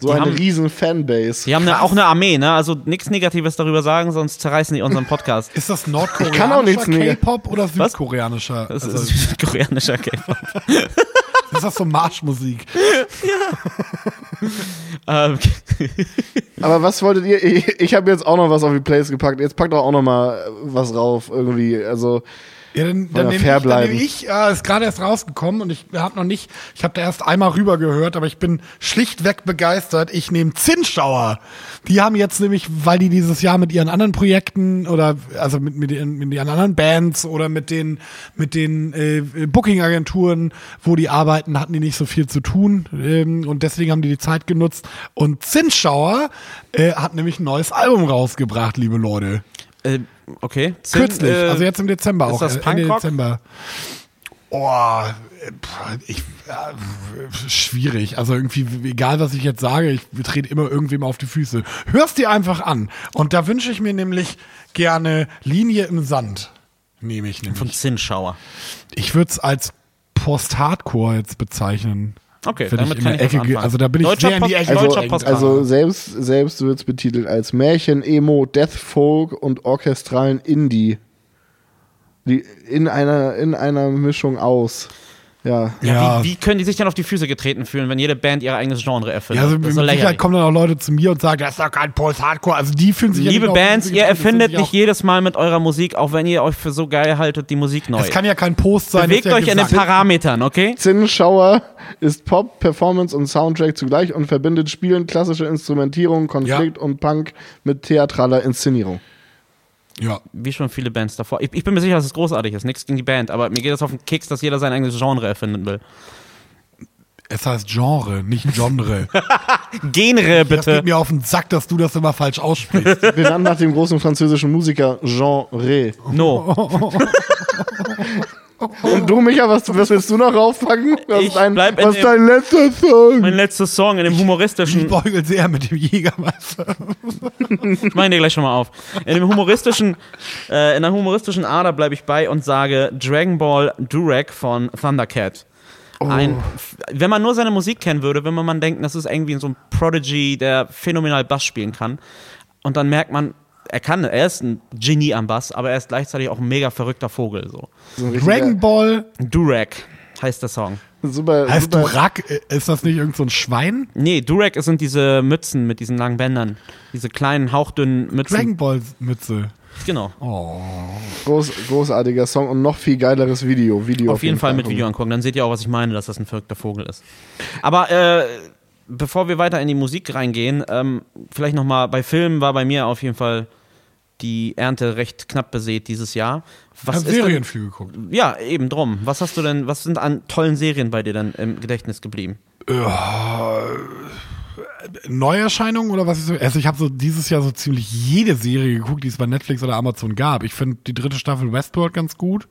[SPEAKER 3] So eine
[SPEAKER 2] haben-
[SPEAKER 3] riesen Fanbase.
[SPEAKER 2] die haben eine, auch eine Armee, ne? Also nichts Negatives darüber sagen, sonst zerreißen die unseren Podcast. [laughs]
[SPEAKER 1] Ist das
[SPEAKER 3] kann auch
[SPEAKER 1] nordkoreanischer K-Pop oder südkoreanischer?
[SPEAKER 2] Das
[SPEAKER 1] Also,
[SPEAKER 2] ist südkoreanischer K-Pop. [laughs]
[SPEAKER 1] ist das so Marschmusik? [laughs]
[SPEAKER 2] ähm,
[SPEAKER 3] Aber was wolltet ihr? Ich, ich habe jetzt auch noch was auf die Playlist gepackt. Jetzt packt doch auch noch mal was rauf irgendwie. Also
[SPEAKER 1] Ja, dann, dann nehme ich, dann ich äh, ist gerade erst rausgekommen und ich habe noch nicht, ich habe da erst einmal rüber gehört, aber ich bin schlichtweg begeistert. Ich nehme Zinnschauer. Die haben jetzt nämlich, weil die dieses Jahr mit ihren anderen Projekten oder also mit, mit, ihren, mit ihren anderen Bands oder mit den mit den äh, Booking-Agenturen, wo die arbeiten, hatten die nicht so viel zu tun ähm, und deswegen haben die die Zeit genutzt. Und Zinnschauer äh, hat nämlich ein neues Album rausgebracht, liebe Leute.
[SPEAKER 2] äh, okay. Zinn,
[SPEAKER 1] Kürzlich,
[SPEAKER 2] äh,
[SPEAKER 1] also jetzt im Dezember
[SPEAKER 2] ist
[SPEAKER 1] auch.
[SPEAKER 2] das
[SPEAKER 1] äh, Ende
[SPEAKER 2] Punkrock?
[SPEAKER 1] Dezember. Oh, ich, äh, schwierig. Also irgendwie, egal was ich jetzt sage, ich trete immer irgendwem auf die Füße. Hörst dir einfach an. Und da wünsche ich mir nämlich gerne Linie im Sand. Nehme ich
[SPEAKER 2] Von
[SPEAKER 1] nämlich.
[SPEAKER 2] Zinnschauer.
[SPEAKER 1] Ich würde es als Post-Hardcore jetzt bezeichnen.
[SPEAKER 2] Okay,
[SPEAKER 1] Wenn ich
[SPEAKER 2] damit
[SPEAKER 1] in
[SPEAKER 2] kann ich
[SPEAKER 1] Ecke
[SPEAKER 2] anfangen.
[SPEAKER 1] also da bin ich
[SPEAKER 2] Deutscher
[SPEAKER 1] sehr in die
[SPEAKER 2] Post-
[SPEAKER 1] Ecke
[SPEAKER 3] Also, also selbst, selbst wird es betitelt als Märchen, Emo, Death Folk und orchestralen Indie. Die in einer, in einer Mischung aus. Ja.
[SPEAKER 1] Ja,
[SPEAKER 2] Wie, wie können die sich dann auf die Füße getreten fühlen, wenn jede Band ihr eigenes Genre erfindet?
[SPEAKER 1] ja also
[SPEAKER 2] das
[SPEAKER 1] mit Sicherheit kommen dann auch Leute zu mir und sagen, das ist doch kein Post-Hardcore. Also die fühlen sich ja
[SPEAKER 2] Liebe
[SPEAKER 1] die
[SPEAKER 2] Bands, ihr erfindet nicht jedes Mal mit eurer Musik, auch wenn ihr euch für so geil haltet, die Musik neu.
[SPEAKER 1] Es kann ja kein Post sein.
[SPEAKER 2] Bewegt euch
[SPEAKER 1] ja
[SPEAKER 2] in den. Parametern, okay?
[SPEAKER 3] Zinnschauer ist Pop, Performance und Soundtrack zugleich und verbindet Spielen, klassische Instrumentierung, Konflikt und Punk mit theatraler Inszenierung.
[SPEAKER 1] Ja,
[SPEAKER 2] Wie schon viele Bands davor. Ich, ich bin mir sicher, dass es großartig ist. Nichts gegen die Band, aber mir geht es auf den Keks, dass jeder sein eigenes Genre erfinden will.
[SPEAKER 1] es heißt Genre, nicht Genre. [laughs]
[SPEAKER 2] Genre,
[SPEAKER 1] Das
[SPEAKER 2] bitte.
[SPEAKER 1] geht mir auf den Sack, dass du das immer falsch aussprichst. [laughs]
[SPEAKER 3] Benannt nach dem großen französischen Musiker Jean Rey.
[SPEAKER 2] No. [laughs]
[SPEAKER 3] Und du, Micha, was, was willst du noch raufpacken? Was
[SPEAKER 2] Ich
[SPEAKER 3] ist dein,
[SPEAKER 2] bleib
[SPEAKER 3] was dein letzter Song?
[SPEAKER 2] Mein letzter Song in dem
[SPEAKER 1] Ich
[SPEAKER 2] humoristischen.
[SPEAKER 1] beugel sehr mit dem Jägermeister.
[SPEAKER 2] Ich meine dir gleich schon mal auf. In dem humoristischen, äh, in der humoristischen Ader bleibe ich bei und sage Dragon Ball Durek von Thundercat. Ein, f- wenn man nur seine Musik kennen würde, wenn man man denkt, das ist irgendwie so ein Prodigy, der phänomenal Bass spielen kann. Und dann merkt man, er kann, er ist ein Genie am Bass, aber er ist gleichzeitig auch ein mega verrückter Vogel. So.
[SPEAKER 1] Dragon Ball,
[SPEAKER 2] Durek heißt der Song.
[SPEAKER 3] Super,
[SPEAKER 1] heißt
[SPEAKER 3] super.
[SPEAKER 1] Durak, ist das nicht irgend so ein Schwein?
[SPEAKER 2] Nee, Durek sind diese Mützen mit diesen langen Bändern. Diese kleinen, hauchdünnen Mützen.
[SPEAKER 1] Dragon Ball Mütze.
[SPEAKER 2] Genau.
[SPEAKER 3] Groß, großartiger Song und noch viel geileres Video. Video
[SPEAKER 2] Auf jeden Fall mit Video angucken, dann seht ihr auch, was ich meine, dass das ein verrückter Vogel ist. Aber äh, bevor wir weiter in die Musik reingehen, ähm, vielleicht nochmal, bei Filmen war bei mir auf jeden Fall die Ernte recht knapp besät dieses Jahr. Was ist denn,
[SPEAKER 1] Serien viel geguckt.
[SPEAKER 2] Ja, eben drum. Was hast du denn, was sind an tollen Serien bei dir dann im Gedächtnis geblieben?
[SPEAKER 1] Neuerscheinungen oder was ich so? Also ich habe so dieses Jahr so ziemlich jede Serie geguckt, die es bei Netflix oder Amazon gab. Ich finde die dritte Staffel Westworld ganz gut.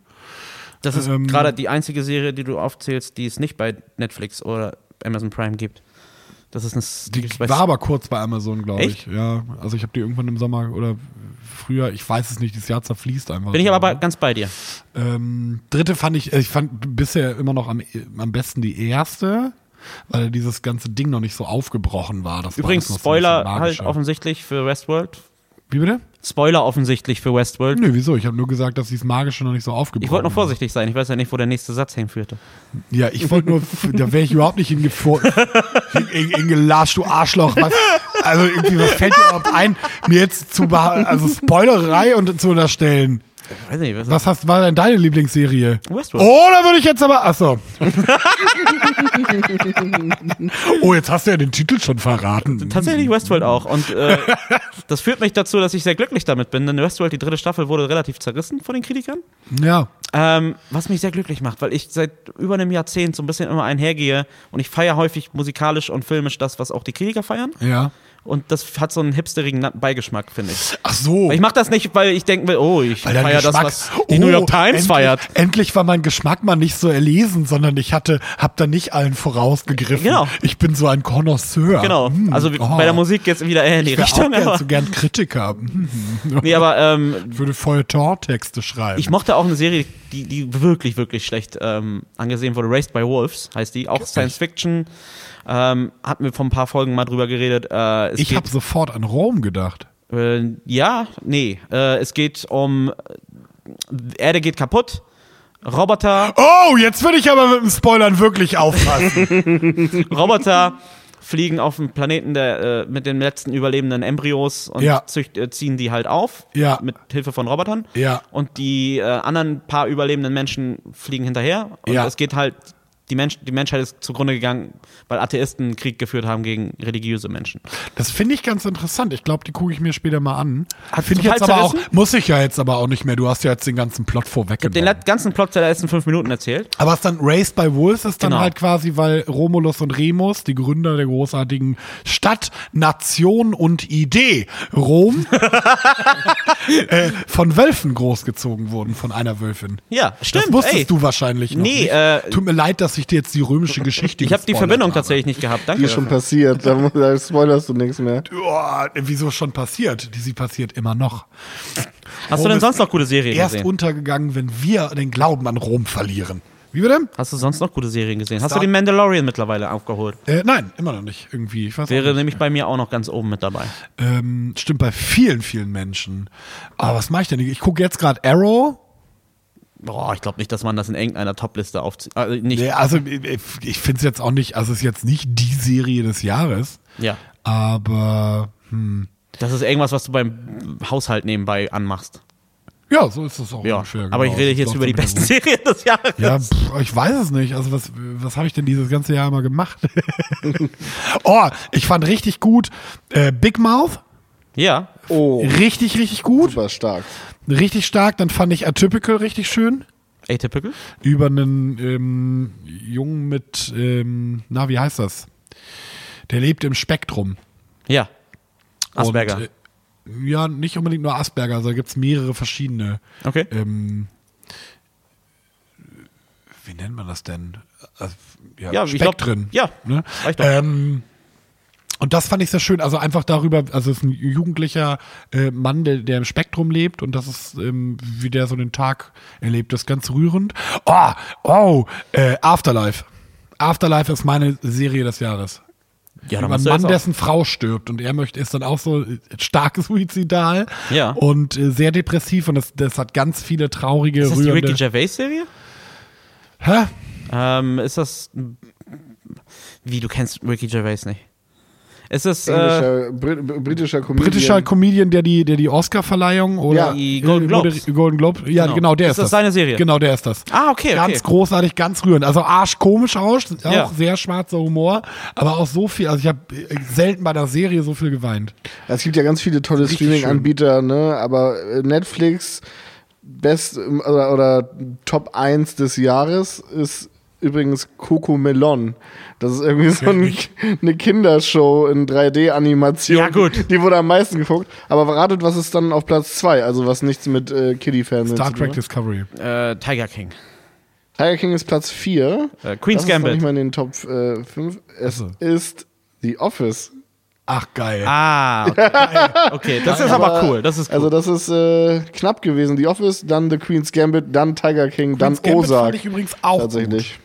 [SPEAKER 2] Das ist
[SPEAKER 1] Ähm,
[SPEAKER 2] gerade die einzige Serie, die du aufzählst, die es nicht bei Netflix oder Amazon Prime gibt. Das ist eine
[SPEAKER 1] Die war aber kurz bei Amazon, glaube ich. Ja, also ich habe die irgendwann im Sommer oder früher, ich weiß es nicht, das Jahr zerfließt einfach.
[SPEAKER 2] Bin ich aber ganz bei dir.
[SPEAKER 1] Ähm, dritte fand ich, äh, ich fand bisher immer noch am, am besten die erste, weil dieses ganze Ding noch nicht so aufgebrochen war. Das
[SPEAKER 2] Übrigens,
[SPEAKER 1] war
[SPEAKER 2] Spoiler
[SPEAKER 1] so
[SPEAKER 2] halt offensichtlich für Westworld.
[SPEAKER 1] Wie bitte?
[SPEAKER 2] Spoiler offensichtlich für Westworld.
[SPEAKER 1] Nö, wieso? Ich habe nur gesagt, dass dieses Magische noch nicht so aufgebrochen
[SPEAKER 2] Ich wollte noch vorsichtig sein, ich weiß ja nicht, wo der nächste Satz hinführte.
[SPEAKER 1] Ja, ich wollte nur, da wäre ich überhaupt nicht hingefo- hin- hingelatscht, du Arschloch. Was, also irgendwie, was fällt dir überhaupt ein, mir jetzt zu, also Spoilerei und zu unterstellen?
[SPEAKER 2] Weiß nicht, was,
[SPEAKER 1] Was hast, war denn deine Lieblingsserie?
[SPEAKER 2] Westworld.
[SPEAKER 1] Oh, da würde ich jetzt aber, achso. [laughs] oh, jetzt hast du ja den Titel schon verraten.
[SPEAKER 2] Tatsächlich Westworld auch. Und äh, [laughs] das führt mich dazu, dass ich sehr glücklich damit bin, denn Westworld, die dritte Staffel, wurde relativ zerrissen von den Kritikern.
[SPEAKER 1] Ja.
[SPEAKER 2] Ähm, was mich sehr glücklich macht, weil ich seit über einem Jahrzehnt so ein bisschen immer einhergehe und ich feiere häufig musikalisch und filmisch das, was auch die Kritiker feiern.
[SPEAKER 1] Ja.
[SPEAKER 2] Und das hat so einen hipsterigen Beigeschmack, finde ich.
[SPEAKER 1] Ach so.
[SPEAKER 2] Weil Ich mache das nicht, weil ich denken will, oh, ich feiere das, was die
[SPEAKER 1] Oh,
[SPEAKER 2] New York Times
[SPEAKER 1] endlich,
[SPEAKER 2] feiert.
[SPEAKER 1] Endlich war mein Geschmack mal nicht so erlesen, sondern ich hatte, hab da nicht allen vorausgegriffen.
[SPEAKER 2] Genau.
[SPEAKER 1] Ich bin so ein Connoisseur.
[SPEAKER 2] Genau.
[SPEAKER 1] Hm,
[SPEAKER 2] Also
[SPEAKER 1] oh.
[SPEAKER 2] bei der Musik jetzt wieder eher in die
[SPEAKER 1] Ich
[SPEAKER 2] Richtung. Aber,
[SPEAKER 1] so gern Kritiker. Hm.
[SPEAKER 2] nee, aber ähm,
[SPEAKER 1] Ich würde Feuilleton-Texte schreiben.
[SPEAKER 2] ich mochte auch eine Serie, die, die wirklich, wirklich schlecht ähm, angesehen wurde. Raised by Wolves heißt die. Auch Science Fiction. Ähm, hatten wir vor ein paar Folgen mal drüber geredet. Äh,
[SPEAKER 1] ich habe sofort an Rom gedacht.
[SPEAKER 2] Äh, ja, nee. Äh, es geht um äh, Erde geht kaputt. Roboter,
[SPEAKER 1] Oh, jetzt würde ich aber mit dem Spoilern wirklich aufpassen. [laughs] [laughs]
[SPEAKER 2] Roboter fliegen auf dem Planeten der, äh, mit den letzten überlebenden Embryos und
[SPEAKER 1] Ja.
[SPEAKER 2] zücht, äh, ziehen die halt auf
[SPEAKER 1] Ja.
[SPEAKER 2] mit Hilfe von Robotern.
[SPEAKER 1] Ja.
[SPEAKER 2] Und die äh, anderen paar überlebenden Menschen fliegen hinterher. Und
[SPEAKER 1] Ja.
[SPEAKER 2] es geht halt die, Mensch, die Menschheit ist zugrunde gegangen, weil Atheisten Krieg geführt haben gegen religiöse Menschen.
[SPEAKER 1] Das finde ich ganz interessant. Ich glaube, die gucke ich mir später mal an. Finde ich jetzt aber auch, muss ich ja jetzt aber auch nicht mehr. Du hast ja jetzt den ganzen Plot vorweggenommen.
[SPEAKER 2] Den ganzen Plot der letzten fünf Minuten erzählt.
[SPEAKER 1] Aber es dann Raised by Wolves ist dann
[SPEAKER 2] Genau.
[SPEAKER 1] halt quasi, weil Romulus und Remus, die Gründer der großartigen Stadt, Nation und Idee Rom, [laughs] äh, von Wölfen großgezogen wurden, von einer Wölfin.
[SPEAKER 2] Ja, stimmt.
[SPEAKER 1] das wusstest
[SPEAKER 2] ey.
[SPEAKER 1] du wahrscheinlich noch
[SPEAKER 2] Nee, äh,
[SPEAKER 1] Tut mir leid, dass ich dir jetzt die römische Geschichte
[SPEAKER 2] Ich habe die Verbindung
[SPEAKER 1] habe.
[SPEAKER 2] tatsächlich nicht gehabt. Danke.
[SPEAKER 3] Die ist schon
[SPEAKER 2] dafür.
[SPEAKER 3] passiert, da, da spoilerst du nichts mehr.
[SPEAKER 1] Boah, wieso schon passiert? Die sie passiert immer noch.
[SPEAKER 2] Hast du
[SPEAKER 1] Rom
[SPEAKER 2] denn
[SPEAKER 1] ist
[SPEAKER 2] sonst noch gute Serien
[SPEAKER 1] Erst
[SPEAKER 2] gesehen?
[SPEAKER 1] untergegangen, wenn wir den Glauben an Rom verlieren. Wie bitte?
[SPEAKER 2] Hast du sonst noch gute Serien gesehen? Hast
[SPEAKER 1] Star-
[SPEAKER 2] du den Mandalorian mittlerweile aufgeholt?
[SPEAKER 1] Äh, nein, immer noch nicht. Irgendwie. Ich weiß auch
[SPEAKER 2] Wäre
[SPEAKER 1] nicht.
[SPEAKER 2] nämlich bei mir auch noch ganz oben mit dabei.
[SPEAKER 1] Ähm, stimmt bei vielen, vielen Menschen. Aber was mache ich denn? Ich gucke jetzt gerade Arrow.
[SPEAKER 2] Boah, ich glaube nicht, dass man das in irgendeiner Topliste aufzieht. Also nicht.
[SPEAKER 1] Nee, also ich, ich finde es jetzt auch nicht, also es ist jetzt nicht die Serie des Jahres,
[SPEAKER 2] Ja.
[SPEAKER 1] aber hm,
[SPEAKER 2] Das ist irgendwas, was du beim Haushalt nebenbei anmachst.
[SPEAKER 1] ja, so ist es auch
[SPEAKER 2] Ja.
[SPEAKER 1] ungefähr.
[SPEAKER 2] Aber ich
[SPEAKER 1] genau.
[SPEAKER 2] rede
[SPEAKER 1] Das
[SPEAKER 2] jetzt über die besten
[SPEAKER 1] gut.
[SPEAKER 2] Serien des Jahres.
[SPEAKER 1] Ja, pff, ich weiß es nicht. Also was, was habe ich denn dieses ganze Jahr immer gemacht? [laughs] oh, ich fand richtig gut äh, Big Mouth.
[SPEAKER 2] Ja.
[SPEAKER 3] Oh,
[SPEAKER 1] Richtig, richtig gut.
[SPEAKER 3] super stark.
[SPEAKER 1] Richtig stark. Dann fand ich Atypical richtig schön.
[SPEAKER 2] Atypical?
[SPEAKER 1] über einen ähm, Jungen mit, ähm, na, wie heißt das? Der lebt im Spektrum.
[SPEAKER 2] Ja. Asperger.
[SPEAKER 1] Und, äh, ja, nicht unbedingt nur Asperger, also da gibt es mehrere verschiedene.
[SPEAKER 2] okay.
[SPEAKER 1] Ähm, wie nennt man das denn? Also,
[SPEAKER 2] Ja, ich glaub,
[SPEAKER 1] Spektren.
[SPEAKER 2] ja,
[SPEAKER 1] Ne? Ähm, und das fand ich sehr schön. Also einfach darüber, also es ist ein jugendlicher äh, Mann, der, der im Spektrum lebt und das ist, ähm, wie der so den Tag erlebt, das ist ganz rührend. Oh, oh, äh, Afterlife. Afterlife ist meine Serie des Jahres.
[SPEAKER 2] Ja,
[SPEAKER 1] Über einen
[SPEAKER 2] du
[SPEAKER 1] Mann, dessen Frau stirbt und er möchte, ist dann auch so äh, stark suizidal
[SPEAKER 2] Ja.
[SPEAKER 1] und äh, sehr depressiv und das, das hat ganz viele traurige,
[SPEAKER 2] Ist das die. Ricky Gervais-Serie?
[SPEAKER 1] Hä?
[SPEAKER 2] Ähm, ist das. Wie, du kennst Ricky Gervais nicht? Ist es. Äh,
[SPEAKER 3] Englischer, Brit britischer Comedian.
[SPEAKER 1] Britischer Comedian, der die, der die Oscar-Verleihung oder
[SPEAKER 3] Ja,
[SPEAKER 2] die Golden
[SPEAKER 1] äh,
[SPEAKER 2] Globes.
[SPEAKER 1] Golden Globe, ja,
[SPEAKER 2] Genau.
[SPEAKER 1] genau, der
[SPEAKER 2] Ist
[SPEAKER 1] ist
[SPEAKER 2] das
[SPEAKER 1] das.
[SPEAKER 2] seine Serie?
[SPEAKER 1] Genau, der ist das.
[SPEAKER 2] ah, okay,
[SPEAKER 1] Ganz
[SPEAKER 2] okay.
[SPEAKER 1] großartig, ganz rührend. Also arschkomisch aus, auch
[SPEAKER 2] Ja.
[SPEAKER 1] sehr schwarzer Humor, aber auch so viel. Also ich habe selten bei einer Serie so viel geweint.
[SPEAKER 3] Es gibt ja ganz viele tolle Streaming-Anbieter, ne? aber äh, Netflix, best oder, oder Top 1 des Jahres ist übrigens Coco Melon. Das ist irgendwie so ein, [laughs] eine Kindershow in 3D-Animation.
[SPEAKER 2] Ja, gut.
[SPEAKER 3] Die wurde am meisten geguckt. Aber ratet, was ist dann auf Platz 2? Also was nichts mit äh, Kiddie-Fernsehen
[SPEAKER 1] Star Trek. Discovery.
[SPEAKER 2] Äh, Tiger King.
[SPEAKER 3] Tiger King ist Platz 4.
[SPEAKER 2] Äh, Queen's
[SPEAKER 3] das ist
[SPEAKER 2] Gambit.
[SPEAKER 3] nicht mal in den Top äh, 5. Es
[SPEAKER 1] Ach so.
[SPEAKER 3] ist The Office.
[SPEAKER 1] Ach, geil.
[SPEAKER 2] Ah, okay. [laughs] okay, das ist aber cool. Das ist cool.
[SPEAKER 3] Also das ist äh, knapp gewesen. The Office, dann The Queen's Gambit, dann Tiger King, dann
[SPEAKER 1] Queen's Gambit
[SPEAKER 3] Ozark.
[SPEAKER 1] fand ich übrigens auch
[SPEAKER 3] Tatsächlich.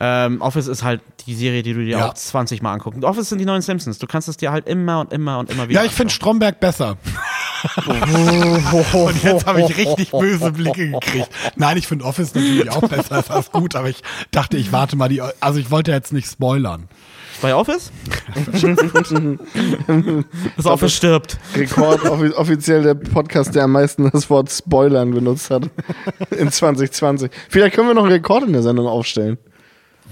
[SPEAKER 2] Ähm, Office ist halt die Serie, die du dir
[SPEAKER 1] Ja.
[SPEAKER 2] auch 20 Mal angucken. Office sind die neuen Simpsons. Du kannst es dir halt immer und immer und immer wieder
[SPEAKER 1] Ja, ich finde. Stromberg besser. [laughs] Und jetzt habe ich richtig [laughs] böse Blicke gekriegt. Nein, ich finde Office natürlich auch [laughs] besser, ist alles gut, aber ich dachte, ich warte mal die, also ich wollte jetzt nicht spoilern.
[SPEAKER 2] Bei Office? das Office stirbt.
[SPEAKER 3] Rekord, offi offiziell der Podcast, der am meisten das Wort Spoilern benutzt hat in 2020. Vielleicht können wir noch einen Rekord in der Sendung aufstellen.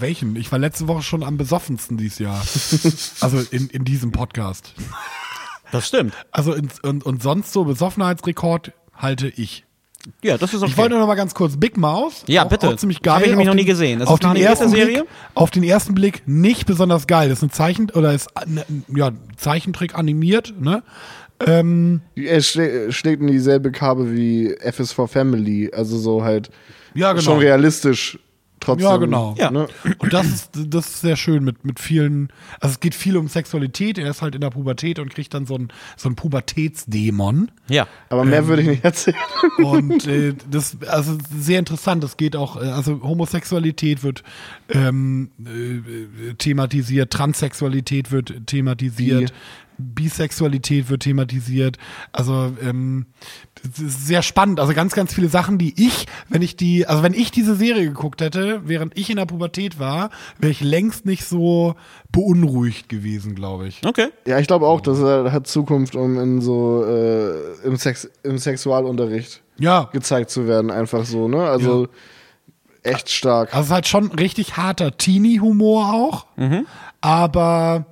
[SPEAKER 1] Welchen? Ich war letzte Woche schon am besoffensten dieses Jahr. [laughs] Also in, in diesem Podcast.
[SPEAKER 2] Das stimmt.
[SPEAKER 1] Also in, und, und sonst so Besoffenheitsrekord halte ich.
[SPEAKER 2] Ja, das ist okay.
[SPEAKER 1] Ich wollte nur noch mal ganz kurz Big Mouth.
[SPEAKER 2] Ja,
[SPEAKER 1] auch,
[SPEAKER 2] bitte.
[SPEAKER 1] Auch ziemlich geil.
[SPEAKER 2] Hab ich nämlich
[SPEAKER 1] Auf
[SPEAKER 2] noch nie
[SPEAKER 1] den-
[SPEAKER 2] gesehen. Das
[SPEAKER 1] auf
[SPEAKER 2] ist
[SPEAKER 1] den ersten
[SPEAKER 2] Serie?
[SPEAKER 1] Blick, Auf den ersten Blick nicht besonders geil. Das ist ein Zeichen oder ist eine, ja Zeichentrick animiert. Ne? Ähm,
[SPEAKER 3] Er schlä schlägt in dieselbe Karbe wie FS4 Family. Also so halt
[SPEAKER 1] ja genau.
[SPEAKER 3] schon realistisch trotzdem.
[SPEAKER 1] Ja, genau.
[SPEAKER 2] Ja.
[SPEAKER 3] Ne?
[SPEAKER 1] Und das ist, das ist sehr schön mit, mit vielen, also es geht viel um Sexualität, er ist halt in der Pubertät und kriegt dann so ein, so ein Pubertätsdämon.
[SPEAKER 2] Ja.
[SPEAKER 3] Aber mehr würde ich nicht erzählen.
[SPEAKER 1] Und äh, das, also sehr interessant, es geht auch, äh, also Homosexualität wird ähm, äh, thematisiert, Transsexualität wird thematisiert, Bisexualität wird thematisiert. Also ähm, das ist sehr spannend. Also ganz, ganz viele Sachen, die ich, wenn ich die, also wenn ich diese Serie geguckt hätte, während ich in der Pubertät war, wäre ich längst nicht so beunruhigt gewesen, glaube ich.
[SPEAKER 2] Okay.
[SPEAKER 3] Ja, ich glaube auch, das hat Zukunft, um in so äh, im, Sex im Sexualunterricht
[SPEAKER 1] Ja,
[SPEAKER 3] gezeigt zu werden, einfach so, ne? Also echt stark.
[SPEAKER 1] Also es ist halt schon richtig harter Teenie-Humor auch,
[SPEAKER 2] Mhm.
[SPEAKER 1] aber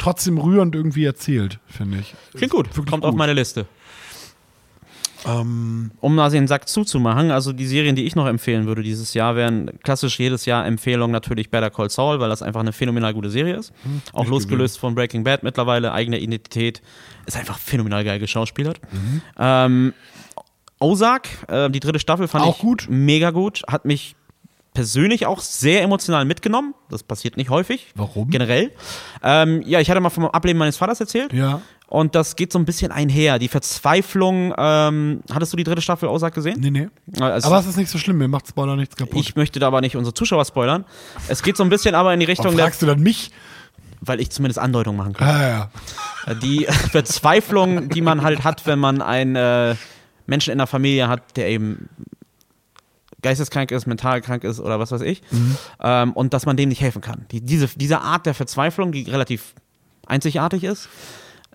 [SPEAKER 1] trotzdem rührend irgendwie erzählt, finde ich.
[SPEAKER 2] Klingt gut. Kommt
[SPEAKER 1] gut.
[SPEAKER 2] auf meine Liste.
[SPEAKER 1] Ähm,
[SPEAKER 2] Um mal den Sack zuzumachen, also die Serien, die ich noch empfehlen würde dieses Jahr, wären klassisch jedes Jahr Empfehlung natürlich Better Call Saul, weil das einfach eine phänomenal gute Serie ist. Auch losgelöst von Breaking Bad mittlerweile, eigene Identität. Ist einfach phänomenal geil geschauspielert. Ähm, Ozark, äh, die dritte Staffel fand
[SPEAKER 1] Auch
[SPEAKER 2] ich
[SPEAKER 1] gut.
[SPEAKER 2] mega gut. Hat mich persönlich auch sehr emotional mitgenommen. Das passiert nicht häufig.
[SPEAKER 1] Warum?
[SPEAKER 2] Generell. Ähm, ja, ich hatte mal vom Ableben meines Vaters erzählt.
[SPEAKER 1] ja.
[SPEAKER 2] Und das geht so ein bisschen einher. Die Verzweiflung, ähm, hattest du die dritte Staffel Ozark gesehen?
[SPEAKER 1] Nee, nee.
[SPEAKER 2] Also,
[SPEAKER 1] Aber es ist nicht so schlimm, mir macht Spoiler nichts kaputt.
[SPEAKER 2] ich möchte da aber nicht unsere Zuschauer spoilern. Es geht so ein bisschen aber in die Richtung,
[SPEAKER 1] Warum fragst du dann mich?
[SPEAKER 2] weil ich zumindest Andeutungen machen kann.
[SPEAKER 1] Ah, ja.
[SPEAKER 2] Die [laughs] Verzweiflung, die man halt hat, wenn man einen äh, Menschen in der Familie hat, der eben geisteskrank ist, mental krank ist oder was weiß ich, ähm, und dass man dem nicht helfen kann. Die, diese, diese Art der Verzweiflung, die relativ einzigartig ist,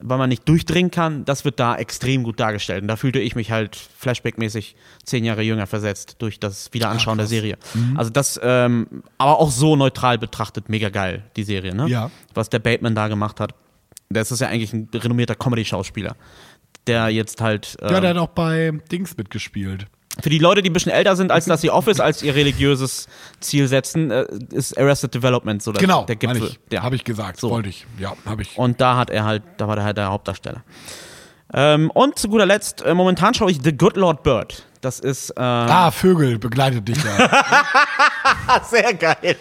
[SPEAKER 2] weil man nicht durchdringen kann, das wird da extrem gut dargestellt. Und da fühlte ich mich halt flashbackmäßig zehn Jahre jünger versetzt durch das Wiederanschauen der Serie. Also das, ähm, aber auch so neutral betrachtet, mega geil, die Serie, ne?
[SPEAKER 1] Ja.
[SPEAKER 2] Was der Bateman da gemacht hat. Das ist ja eigentlich ein renommierter Comedy-Schauspieler, der jetzt halt
[SPEAKER 1] ja,
[SPEAKER 2] ähm,
[SPEAKER 1] der hat auch bei Dings mitgespielt.
[SPEAKER 2] Für die Leute, die ein bisschen älter sind, als dass sie Office als ihr religiöses Ziel setzen, äh, ist Arrested Development so der,
[SPEAKER 1] Genau,
[SPEAKER 2] der Gipfel.
[SPEAKER 1] ich.
[SPEAKER 2] Ja.
[SPEAKER 1] Habe ich gesagt,
[SPEAKER 2] So.
[SPEAKER 1] wollte ich. Ja, habe ich.
[SPEAKER 2] Und da hat er halt, da war der halt der Hauptdarsteller. Ähm, und zu guter Letzt, äh, momentan schaue ich The Good Lord Bird. Das ist äh,
[SPEAKER 1] Ah, Vögel begleitet dich da. [laughs]
[SPEAKER 2] sehr geil.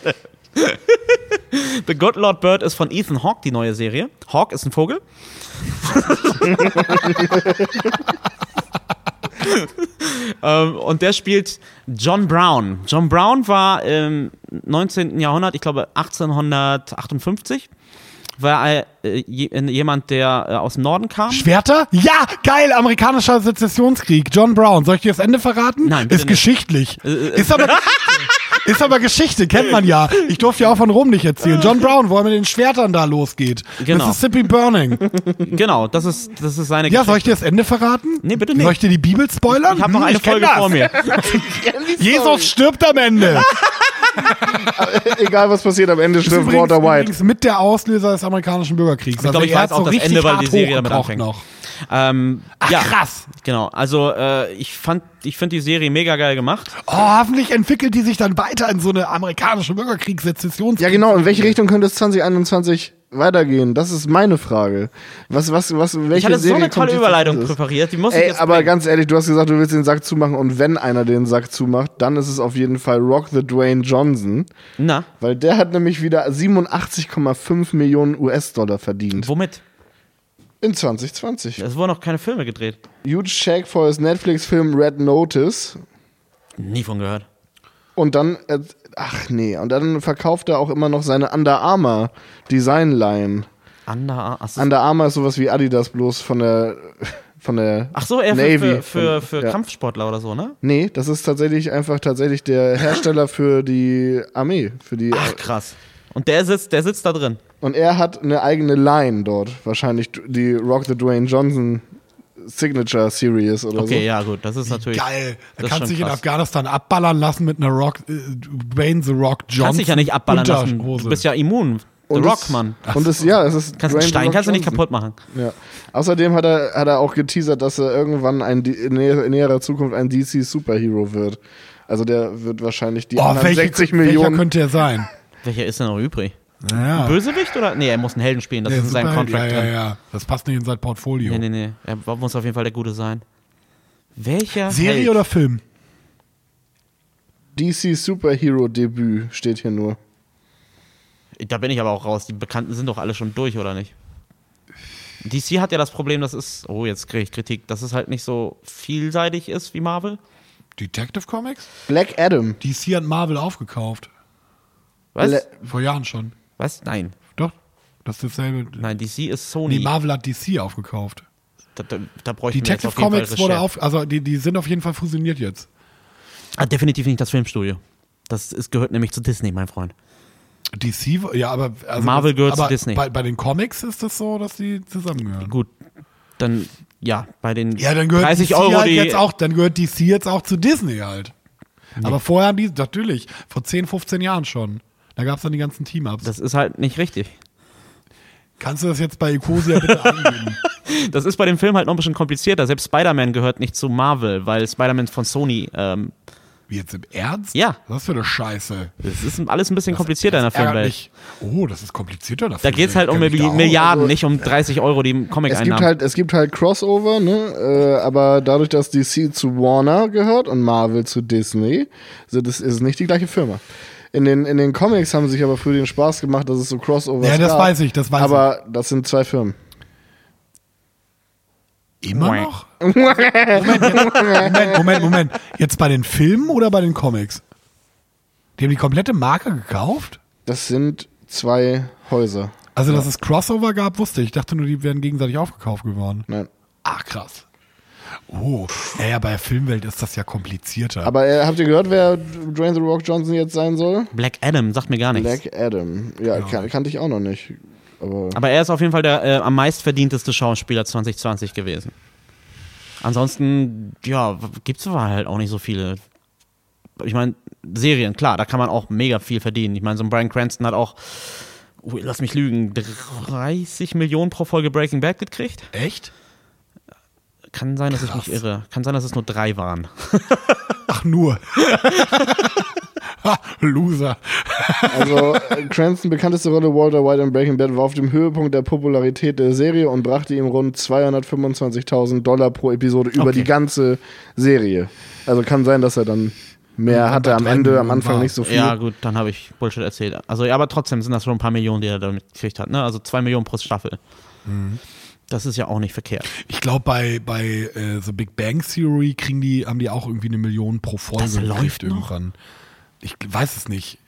[SPEAKER 2] [laughs] The Good Lord Bird ist von Ethan Hawke, die neue Serie. Hawke ist ein Vogel. [laughs] [laughs] ähm, und der spielt John Brown. John Brown war im 19. Jahrhundert, ich glaube 1858, war äh, je- jemand, der äh, aus dem Norden kam.
[SPEAKER 1] Schwerter? Ja, geil, amerikanischer Sezessionskrieg. John Brown. Soll ich dir das Ende verraten?
[SPEAKER 2] Nein,
[SPEAKER 1] Ist
[SPEAKER 2] nicht.
[SPEAKER 1] geschichtlich.
[SPEAKER 2] Äh, äh,
[SPEAKER 1] Ist aber [laughs] Ist aber Geschichte, kennt man ja. Ich durfte ja auch von Rom nicht erzählen. John Brown, wo er mit den Schwertern da losgeht.
[SPEAKER 2] Genau.
[SPEAKER 1] Mississippi Burning.
[SPEAKER 2] Genau, das ist, das ist seine
[SPEAKER 1] Ja, soll ich dir das Ende verraten?
[SPEAKER 2] Nee, bitte nicht.
[SPEAKER 1] Soll ich dir die Bibel spoilern?
[SPEAKER 2] Ich habe noch
[SPEAKER 1] Hm,
[SPEAKER 2] eine Folge vor mir. [laughs]
[SPEAKER 1] Jesus stirbt am Ende. [laughs]
[SPEAKER 3] Egal was passiert, am Ende stirbt Walter White.
[SPEAKER 1] übrigens mit der Auslöser des amerikanischen Bürgerkriegs. Also
[SPEAKER 2] Ich glaube, ich weiß auch das Ende, weil die Serie damit anfängt.
[SPEAKER 1] noch.
[SPEAKER 2] Ähm,
[SPEAKER 1] Ach,
[SPEAKER 2] ja,
[SPEAKER 1] krass.
[SPEAKER 2] Genau, also äh, ich fand, ich finde die Serie mega geil gemacht.
[SPEAKER 1] Oh, hoffentlich entwickelt die sich dann weiter in so eine amerikanische Bürgerkriegs-Sezessions.
[SPEAKER 3] Ja, genau. In welche Richtung könnte es 2021 weitergehen? Das ist meine Frage. Was, was, was, welche
[SPEAKER 2] Ich hatte so
[SPEAKER 3] Serie
[SPEAKER 2] eine tolle Überleitung präpariert, die muss ich
[SPEAKER 3] Ey,
[SPEAKER 2] jetzt
[SPEAKER 3] aber
[SPEAKER 2] bringen.
[SPEAKER 3] ganz ehrlich, du hast gesagt, du willst den Sack zumachen und wenn einer den Sack zumacht, dann ist es auf jeden Fall Rock the Dwayne Johnson,
[SPEAKER 2] Na,
[SPEAKER 3] weil der hat nämlich wieder 87,5 Millionen US-Dollar verdient
[SPEAKER 2] womit?
[SPEAKER 3] in 2020.
[SPEAKER 2] Es wurden noch keine Filme gedreht.
[SPEAKER 3] Huge Check for his Netflix-Film Red Notice
[SPEAKER 2] Nie von gehört.
[SPEAKER 3] und dann, äh, ach nee, und dann verkauft er auch immer noch seine Under Armour Design-Line.
[SPEAKER 2] Under, ach, so,
[SPEAKER 3] Under Armour ist sowas wie Adidas bloß von der von der
[SPEAKER 2] ach so, eher für,
[SPEAKER 3] Navy.
[SPEAKER 2] für, für,
[SPEAKER 3] Von-
[SPEAKER 2] für
[SPEAKER 3] ja.
[SPEAKER 2] Kampfsportler oder so, ne?
[SPEAKER 3] Nee, das ist tatsächlich einfach tatsächlich der Hersteller für die Armee, für die
[SPEAKER 2] Ach krass. Und der sitzt, der sitzt da drin.
[SPEAKER 3] und er hat eine eigene Line dort, wahrscheinlich die Rock the Dwayne Johnson Signature Series oder
[SPEAKER 2] Okay,
[SPEAKER 3] so.
[SPEAKER 2] ja gut, das ist natürlich.
[SPEAKER 1] Geil.
[SPEAKER 2] Das
[SPEAKER 1] Er kann sich in
[SPEAKER 2] krass.
[SPEAKER 1] Afghanistan abballern lassen mit einer Rock, äh, Dwayne The Rock Johnson.
[SPEAKER 2] Kannst dich ja nicht abballern lassen. Du bist ja immun. The
[SPEAKER 3] Und
[SPEAKER 2] Rock,
[SPEAKER 3] es-
[SPEAKER 2] Mann.
[SPEAKER 3] Und es, ja, es ist
[SPEAKER 2] Kannst
[SPEAKER 3] Dwayne
[SPEAKER 2] Stein kannst du nicht kaputt machen.
[SPEAKER 3] Ja. Außerdem hat er, hat er auch geteasert, dass er irgendwann ein, in, näher, in näherer Zukunft ein DC Superhero wird. Also der wird wahrscheinlich die
[SPEAKER 1] Oh,
[SPEAKER 3] anderen
[SPEAKER 1] welche,
[SPEAKER 3] 60
[SPEAKER 1] welcher
[SPEAKER 3] Millionen.
[SPEAKER 1] könnte er sein?
[SPEAKER 2] Welcher ist denn noch übrig?
[SPEAKER 1] Naja.
[SPEAKER 2] Bösewicht oder? Nee, er muss einen Helden spielen, das
[SPEAKER 1] Der
[SPEAKER 2] ist in seinem Contract
[SPEAKER 1] ja, ja, ja. Das passt nicht in sein Portfolio.
[SPEAKER 2] Nee, nee, nee. Er muss auf jeden Fall der Gute sein. Welcher
[SPEAKER 1] Serie
[SPEAKER 2] Held?
[SPEAKER 1] oder Film?
[SPEAKER 3] DC Superhero Debüt steht hier nur.
[SPEAKER 2] Da bin ich aber auch raus. Die Bekannten sind doch alle schon durch, oder nicht? DC hat ja das Problem, das ist, oh, jetzt kriege ich Kritik, dass es halt nicht so vielseitig ist wie Marvel.
[SPEAKER 1] Detective Comics?
[SPEAKER 3] Black Adam.
[SPEAKER 1] DC hat Marvel aufgekauft.
[SPEAKER 2] Was?
[SPEAKER 1] Vor Jahren schon.
[SPEAKER 2] Was? Nein.
[SPEAKER 1] Doch. Das ist dasselbe.
[SPEAKER 2] Nein, DC ist Sony.
[SPEAKER 1] Nee, Marvel hat DC aufgekauft.
[SPEAKER 2] da, da, da bräuchten wir jetzt
[SPEAKER 1] Detective
[SPEAKER 2] auf jeden Fall
[SPEAKER 1] Comics wurde auf, also die, die sind auf jeden Fall fusioniert jetzt.
[SPEAKER 2] Ah, definitiv nicht das Filmstudio. Das ist, gehört nämlich zu Disney, mein Freund.
[SPEAKER 1] DC, ja, aber also
[SPEAKER 2] Marvel
[SPEAKER 1] das,
[SPEAKER 2] gehört zu
[SPEAKER 1] aber
[SPEAKER 2] Disney.
[SPEAKER 1] Bei, bei den Comics ist das so, dass die zusammengehören.
[SPEAKER 2] Gut, dann, ja, bei den
[SPEAKER 1] Ja, dann gehört
[SPEAKER 2] 30
[SPEAKER 1] DC
[SPEAKER 2] Euro,
[SPEAKER 1] halt jetzt auch, dann gehört DC jetzt auch zu Disney halt. Aber vorher haben die, natürlich, vor 10, 15 Jahren schon. Da gab es dann die ganzen Team-Ups.
[SPEAKER 2] Das ist halt nicht richtig.
[SPEAKER 1] Kannst du das jetzt bei Ecosia bitte [laughs] angeben?
[SPEAKER 2] Das ist bei dem Film halt noch ein bisschen komplizierter. Selbst Spider-Man gehört nicht zu Marvel, weil Spider-Man von Sony, ähm,
[SPEAKER 1] Wie jetzt im Ernst?
[SPEAKER 2] Ja.
[SPEAKER 1] Was für eine Scheiße.
[SPEAKER 2] das ist alles ein bisschen komplizierter in der Filmwelt.
[SPEAKER 1] mich. Oh, das ist komplizierter.
[SPEAKER 2] Da geht es halt um Milli- Milliarden, nicht um 30 Euro, die im Comic
[SPEAKER 3] Es gibt
[SPEAKER 2] einnahmen.
[SPEAKER 3] halt, es gibt halt Crossover, ne? Äh, aber dadurch, dass DC zu Warner gehört und Marvel zu Disney, ist es nicht die gleiche Firma. In den, in den Comics haben sie sich aber früher den Spaß gemacht, dass es so Crossovers
[SPEAKER 1] Ja, das
[SPEAKER 3] gab.
[SPEAKER 1] weiß ich, das weiß
[SPEAKER 3] aber das sind zwei Firmen.
[SPEAKER 1] Immer noch? [laughs] Moment, jetzt, Moment, Moment, Moment. Jetzt bei den Filmen oder bei den Comics? Die haben die komplette Marke gekauft?
[SPEAKER 3] Das sind zwei Häuser.
[SPEAKER 1] Also, dass es Crossover gab, wusste ich. Ich dachte nur, die wären gegenseitig aufgekauft geworden.
[SPEAKER 3] Nein.
[SPEAKER 1] Ach, krass. Oh, ja, ja, bei der Filmwelt ist das ja komplizierter.
[SPEAKER 3] Aber äh, habt ihr gehört, wer Dwayne The Rock Johnson jetzt sein soll?
[SPEAKER 2] Black Adam sagt mir gar nichts.
[SPEAKER 3] Black Adam. Ja, Kan kannte ich auch noch nicht. Aber
[SPEAKER 2] Aber er ist auf jeden Fall der äh, am meistverdienteste Schauspieler 2020 gewesen. Ansonsten, ja, gibt es halt auch nicht so viele. Ich meine, Serien, klar, da kann man auch mega viel verdienen. Ich meine, so ein Brian Cranston hat auch, ui, lass mich lügen, 30 Millionen pro Folge Breaking Bad gekriegt.
[SPEAKER 1] Echt?
[SPEAKER 2] Kann sein, dass ich
[SPEAKER 1] Krass.
[SPEAKER 2] mich irre. Kann sein, dass es nur drei waren. [laughs]
[SPEAKER 1] Ach, nur. ha, [laughs] [laughs] Loser.
[SPEAKER 3] Also, äh, Cranston bekannteste Rolle Walter White in Breaking Bad war auf dem Höhepunkt der Popularität der Serie und brachte ihm rund 225.000 Dollar pro Episode über
[SPEAKER 1] Okay.
[SPEAKER 3] die ganze Serie. Also kann sein, dass er dann mehr
[SPEAKER 1] Und
[SPEAKER 3] hatte am Ende, am Anfang
[SPEAKER 1] war.
[SPEAKER 3] nicht so viel.
[SPEAKER 2] Ja, gut, dann habe ich Bullshit erzählt. Also, ja, aber trotzdem sind das schon ein paar Millionen, die er damit gekriegt hat. Ne? Also zwei Millionen pro Staffel.
[SPEAKER 1] Mhm.
[SPEAKER 2] Das ist ja auch nicht verkehrt.
[SPEAKER 1] Ich glaube, bei, bei äh, The Big Bang Theory kriegen die, haben die auch irgendwie eine Million pro Folge
[SPEAKER 2] Das läuft
[SPEAKER 1] gekriegt
[SPEAKER 2] noch?
[SPEAKER 1] irgendwann. Ich weiß es nicht.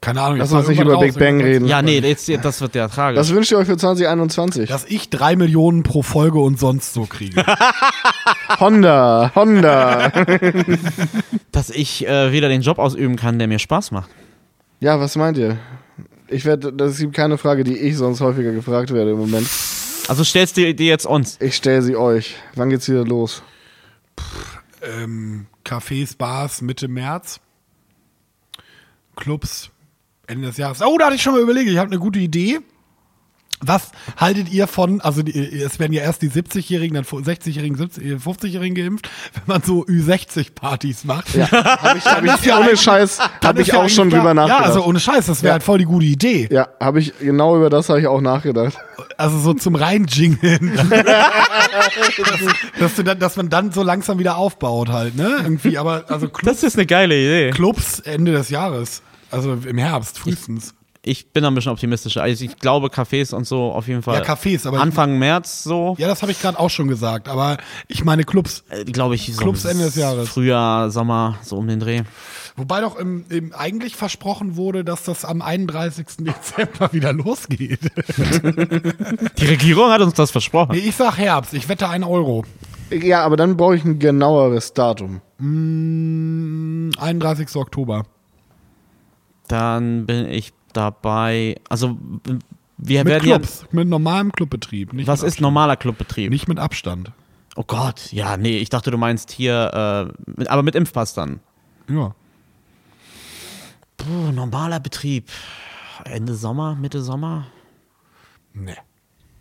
[SPEAKER 1] Keine Ahnung.
[SPEAKER 3] Lass uns nicht
[SPEAKER 1] irgendwann
[SPEAKER 3] über Big Bang
[SPEAKER 1] irgendwann-
[SPEAKER 3] reden.
[SPEAKER 2] Ja, nee, jetzt, das wird der tragisch.
[SPEAKER 3] Was wünscht ihr euch für 2021?
[SPEAKER 1] Dass ich drei Millionen pro Folge und sonst so kriege. [laughs]
[SPEAKER 3] Honda, Honda. [laughs]
[SPEAKER 2] dass ich äh, wieder den Job ausüben kann, der mir Spaß macht.
[SPEAKER 3] ja, was meint ihr? Ich werde, das gibt keine Frage, die ich sonst häufiger gefragt werde im Moment.
[SPEAKER 2] Also stellst du die jetzt uns.
[SPEAKER 3] Ich stelle sie euch. Wann geht's wieder los?
[SPEAKER 1] ähm, Cafés, Bars Mitte März. Clubs Ende des Jahres. Oh, da hatte ich schon mal überlegt. Ich habe eine gute Idee. Was haltet ihr von, also die, es werden ja erst die 70-Jährigen, dann 60-Jährigen, 70 50-Jährigen geimpft, wenn man so Ü60-Partys macht.
[SPEAKER 3] Ja, [laughs] habe ich, hab ich
[SPEAKER 1] ja
[SPEAKER 3] ohne Scheiß, habe ich
[SPEAKER 1] ja
[SPEAKER 3] auch schon
[SPEAKER 1] klar-
[SPEAKER 3] drüber nachgedacht.
[SPEAKER 1] Ja, also ohne Scheiß, das wäre
[SPEAKER 3] Ja.
[SPEAKER 1] halt voll die gute Idee.
[SPEAKER 3] Ja, habe ich genau über das habe ich auch nachgedacht.
[SPEAKER 1] Also so zum Reinjingeln. [laughs] dass, dass, du dann, dass man dann so langsam wieder aufbaut halt, ne? Irgendwie, aber also Clubs,
[SPEAKER 2] Das ist eine geile Idee.
[SPEAKER 1] Clubs Ende des Jahres. Also im Herbst, frühestens.
[SPEAKER 2] Ich bin da ein bisschen optimistischer. Also ich glaube, Cafés und so auf jeden Fall.
[SPEAKER 1] Ja, Cafés, aber ich-
[SPEAKER 2] Anfang März so,
[SPEAKER 1] Ja, das habe ich gerade auch schon gesagt, aber ich meine Clubs.
[SPEAKER 2] äh, glaube ich, so
[SPEAKER 1] Clubs Ende des Jahres.
[SPEAKER 2] Frühjahr, Sommer, so um den Dreh.
[SPEAKER 1] Wobei doch im, im eigentlich versprochen wurde, dass das am 31. [laughs] Dezember wieder losgeht. [laughs]
[SPEAKER 2] Die Regierung hat uns das versprochen.
[SPEAKER 1] Nee, ich sag Herbst, ich wette einen Euro.
[SPEAKER 3] Ja, aber dann brauche ich ein genaueres Datum.
[SPEAKER 1] Mm, 31. Oktober.
[SPEAKER 2] Dann bin ich dabei. Also wir
[SPEAKER 1] Mit
[SPEAKER 2] werden ja.
[SPEAKER 1] Clubs, mit normalem Clubbetrieb. Nicht
[SPEAKER 2] Was ist normaler Clubbetrieb?
[SPEAKER 1] Nicht mit Abstand.
[SPEAKER 2] Oh Gott, ja, nee, ich dachte, du meinst hier, äh, mit, aber mit Impfpass dann.
[SPEAKER 1] Ja.
[SPEAKER 2] Puh, normaler Betrieb. Ende Sommer, Mitte Sommer?
[SPEAKER 1] Nee.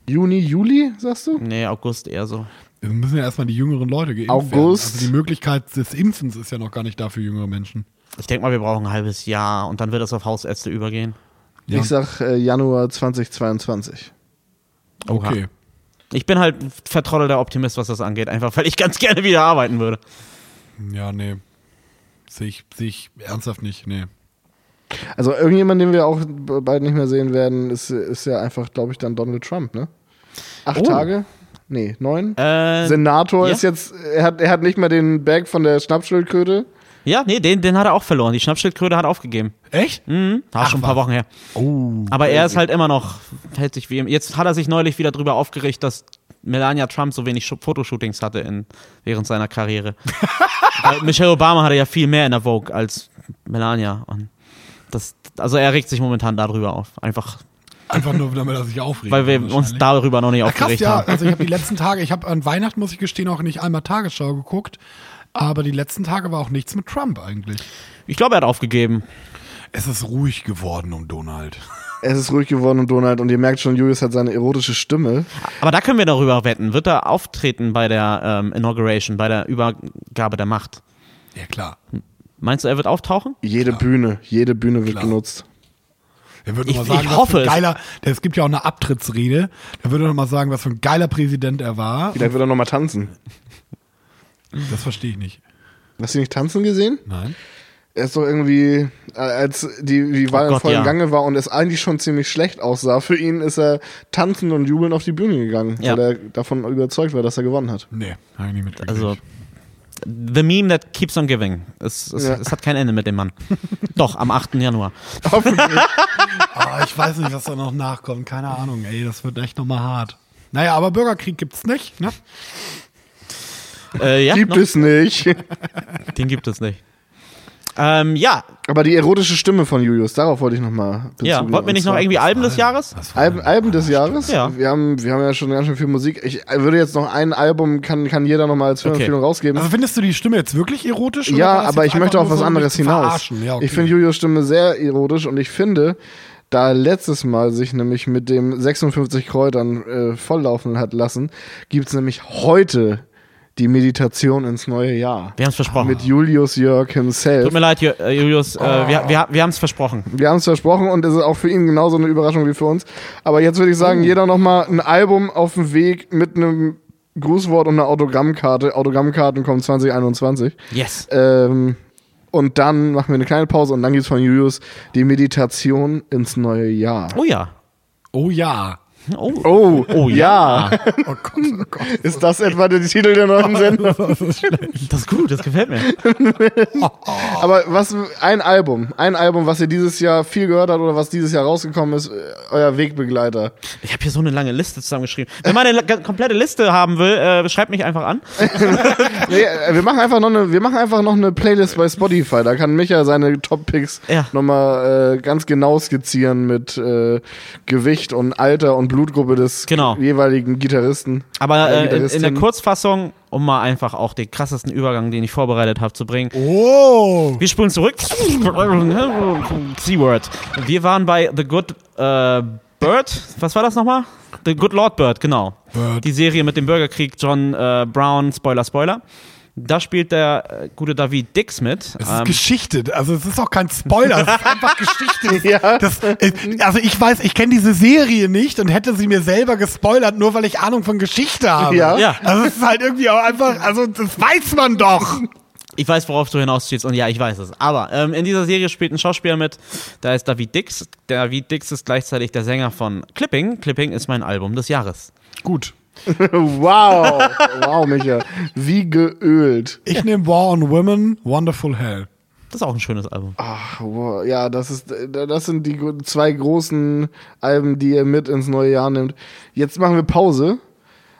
[SPEAKER 3] Juni, Juli, sagst du?
[SPEAKER 2] Nee, August eher so.
[SPEAKER 1] Wir müssen ja erstmal die jüngeren Leute geimpft
[SPEAKER 3] August.
[SPEAKER 1] werden. Also die Möglichkeit des Impfens ist ja noch gar nicht da für jüngere Menschen.
[SPEAKER 2] Ich denke mal, wir brauchen ein halbes Jahr und dann wird es auf Hausärzte übergehen.
[SPEAKER 1] Ja.
[SPEAKER 3] Ich sag äh, Januar 2022.
[SPEAKER 1] Okay.
[SPEAKER 2] Ich bin halt ein vertrottelter Optimist, was das angeht, einfach weil ich ganz gerne wieder arbeiten würde.
[SPEAKER 1] Ja, nee. Sehe ich, seh ich ernsthaft nicht, nee.
[SPEAKER 3] Also irgendjemand, den wir auch bald nicht mehr sehen werden, ist, ist ja einfach, glaube ich, dann Donald Trump, ne? Acht
[SPEAKER 2] Oh.
[SPEAKER 3] Tage? Nee, neun?
[SPEAKER 2] Äh,
[SPEAKER 3] Senator
[SPEAKER 2] ja.
[SPEAKER 3] ist jetzt, er hat, er hat nicht mehr den Bag von der Schnappschildkröte.
[SPEAKER 2] Ja, nee, den, den hat er auch verloren. Die Schnappschildkröte hat aufgegeben.
[SPEAKER 1] Echt?
[SPEAKER 2] Mhm. War
[SPEAKER 1] Ach,
[SPEAKER 2] schon ein paar. Wochen her.
[SPEAKER 1] Oh.
[SPEAKER 2] Aber er ist halt immer noch, hält sich wie Jetzt hat er sich neulich wieder drüber aufgeregt, dass Melania Trump so wenig Fotoshootings hatte in, während seiner Karriere. [laughs] Michelle Obama hatte ja viel mehr in der Vogue als Melania. Und das, also er regt sich momentan darüber auf. Einfach,
[SPEAKER 1] Einfach nur, damit er sich aufregt.
[SPEAKER 2] weil wir uns darüber noch nicht
[SPEAKER 1] Ja, krass,
[SPEAKER 2] aufgeregt
[SPEAKER 1] ja.
[SPEAKER 2] haben.
[SPEAKER 1] Also ich habe die letzten Tage, ich habe an Weihnachten, muss ich gestehen, auch nicht einmal Tagesschau geguckt. Aber die letzten Tage war auch nichts mit Trump eigentlich.
[SPEAKER 2] Ich glaube, er hat aufgegeben.
[SPEAKER 1] Es ist ruhig geworden um Donald. [laughs]
[SPEAKER 3] Es ist ruhig geworden um Donald und ihr merkt schon, Julius hat seine erotische Stimme.
[SPEAKER 2] Aber da können wir darüber wetten. Wird er auftreten bei der ähm, Inauguration, bei der Übergabe der Macht?
[SPEAKER 1] Ja, klar.
[SPEAKER 2] Meinst du, er wird auftauchen?
[SPEAKER 3] Jede Bühne, jede Bühne wird
[SPEAKER 1] Klar.
[SPEAKER 3] genutzt.
[SPEAKER 1] Er würde
[SPEAKER 2] Ich-
[SPEAKER 1] mal sagen,
[SPEAKER 2] ich
[SPEAKER 1] was
[SPEAKER 2] hoffe
[SPEAKER 1] für ein
[SPEAKER 2] es.
[SPEAKER 1] geiler, es gibt ja auch eine Abtrittsrede. Da würde er mal sagen, was für ein geiler Präsident er war.
[SPEAKER 3] Vielleicht wird er nochmal tanzen.
[SPEAKER 1] Das verstehe ich nicht.
[SPEAKER 3] Hast du nicht tanzen gesehen?
[SPEAKER 1] Nein.
[SPEAKER 3] Er ist doch irgendwie, äh, als die, die Wahl
[SPEAKER 2] Oh
[SPEAKER 3] im
[SPEAKER 2] Gott,
[SPEAKER 3] vollen
[SPEAKER 2] ja.
[SPEAKER 3] Gange war und es eigentlich schon ziemlich schlecht aussah, für ihn ist er tanzend und jubelnd auf die Bühne gegangen,
[SPEAKER 2] Ja.
[SPEAKER 3] weil er davon überzeugt war, dass er gewonnen hat.
[SPEAKER 1] Nee, habe ich nicht mitgekriegt.
[SPEAKER 2] Also, the meme that keeps on giving. Es, es,
[SPEAKER 3] Ja.
[SPEAKER 2] es hat kein Ende mit dem Mann. [laughs] Doch, am 8. Januar.
[SPEAKER 3] Hoffentlich. [laughs]
[SPEAKER 1] Ah, ich weiß nicht, was da noch nachkommt. Keine Ahnung, ey, das wird echt nochmal hart. Naja, aber Bürgerkrieg gibt's nicht, ne?
[SPEAKER 2] Äh, ja,
[SPEAKER 3] Gibt
[SPEAKER 2] noch?
[SPEAKER 3] es nicht. [laughs]
[SPEAKER 2] Den gibt es nicht. Ähm, ja,
[SPEAKER 3] Aber die erotische Stimme von Julius, darauf wollte ich nochmal
[SPEAKER 2] ja. Wollten wir nicht noch irgendwie Alben des Jahres?
[SPEAKER 3] Alben? Alben des Jahres?
[SPEAKER 2] Ja.
[SPEAKER 3] Wir haben, wir haben ja schon ganz schön viel Musik. Ich würde jetzt noch ein Album, kann, kann jeder nochmal als Filmempfehlung rausgeben.
[SPEAKER 1] Also findest du die Stimme jetzt wirklich erotisch?
[SPEAKER 3] ja, aber ich möchte auf was
[SPEAKER 1] so,
[SPEAKER 3] anderes hinaus.
[SPEAKER 1] Ja, okay.
[SPEAKER 3] Ich finde Julius Stimme sehr erotisch und ich finde, da er letztes Mal sich nämlich mit dem 56 Kräutern äh, volllaufen hat lassen, gibt's nämlich heute die Meditation ins neue Jahr.
[SPEAKER 2] Wir haben es versprochen.
[SPEAKER 3] Mit Julius Jörg himself.
[SPEAKER 2] Tut mir leid, äh, Julius, äh, wir, wir, wir haben es versprochen.
[SPEAKER 3] Wir haben es versprochen und es ist auch für ihn genauso eine Überraschung wie für uns. Aber jetzt würde ich sagen, jeder nochmal ein Album auf dem Weg mit einem Grußwort und einer Autogrammkarte. Autogrammkarten kommen 2021.
[SPEAKER 2] Yes.
[SPEAKER 3] Ähm, und dann machen wir eine kleine Pause und dann gibt's von Julius die Meditation ins neue Jahr.
[SPEAKER 2] Oh ja.
[SPEAKER 1] Oh ja.
[SPEAKER 2] Oh,
[SPEAKER 3] Oh,
[SPEAKER 2] Oh
[SPEAKER 3] ja. [laughs]
[SPEAKER 1] Oh Gott, oh Gott.
[SPEAKER 3] Ist das etwa der Titel der neuen Sendung?
[SPEAKER 1] Das ist schlecht.
[SPEAKER 2] das ist gut, das gefällt mir. [laughs]
[SPEAKER 3] Aber was, ein Album, ein Album, was ihr dieses Jahr viel gehört habt oder was dieses Jahr rausgekommen ist, äh, euer Wegbegleiter.
[SPEAKER 2] Ich habe hier so eine lange Liste zusammengeschrieben. Wenn man eine komplette Liste haben will, äh, schreibt mich einfach an. [laughs]
[SPEAKER 3] Nee, äh, wir machen einfach noch eine, wir machen einfach noch eine Playlist bei Spotify. Da kann Micha seine Top-Picks
[SPEAKER 2] Ja.
[SPEAKER 3] nochmal äh, ganz genau skizzieren mit äh, Gewicht und Alter und Blutgruppe des
[SPEAKER 2] Genau.
[SPEAKER 3] jeweiligen Gitarristen.
[SPEAKER 2] Aber
[SPEAKER 3] Äh,
[SPEAKER 2] äh, in, in der. Kurzfassung, um mal einfach auch den krassesten Übergang, den ich vorbereitet habe, zu bringen.
[SPEAKER 1] Oh.
[SPEAKER 2] Wir spulen zurück. C-Word. Wir waren bei The Good äh, Bird. Was war das nochmal? The Good Lord Bird, genau.
[SPEAKER 1] Bird.
[SPEAKER 2] Die Serie mit dem Bürgerkrieg, John äh, Brown, Spoiler, Spoiler. Da spielt der äh, gute David Dix mit.
[SPEAKER 1] Es ist
[SPEAKER 2] Ähm,
[SPEAKER 1] Geschichte, also es ist auch kein Spoiler, es ist einfach Geschichte. [laughs]
[SPEAKER 3] Ja.
[SPEAKER 1] Das, äh, also ich weiß, ich kenne diese Serie nicht und hätte sie mir selber gespoilert, nur weil ich Ahnung von Geschichte habe.
[SPEAKER 3] Ja.
[SPEAKER 2] Ja.
[SPEAKER 1] Also es ist halt irgendwie auch einfach, also das weiß man doch.
[SPEAKER 2] Ich weiß, worauf du hinausziehst und ja, ich weiß es. Aber ähm, in dieser Serie spielt ein Schauspieler mit, da ist David Dix. David Dix ist gleichzeitig der Sänger von Clipping. Clipping ist mein Album des Jahres.
[SPEAKER 1] Gut. [laughs]
[SPEAKER 3] Wow, wow, Micha. Wie geölt.
[SPEAKER 1] Ich nehme War on Women, Wonderful Hell.
[SPEAKER 2] Das ist auch ein schönes Album.
[SPEAKER 3] Ach, wow. Ja, das ist, das sind die zwei großen Alben, die ihr mit ins neue Jahr nimmt. Jetzt machen wir Pause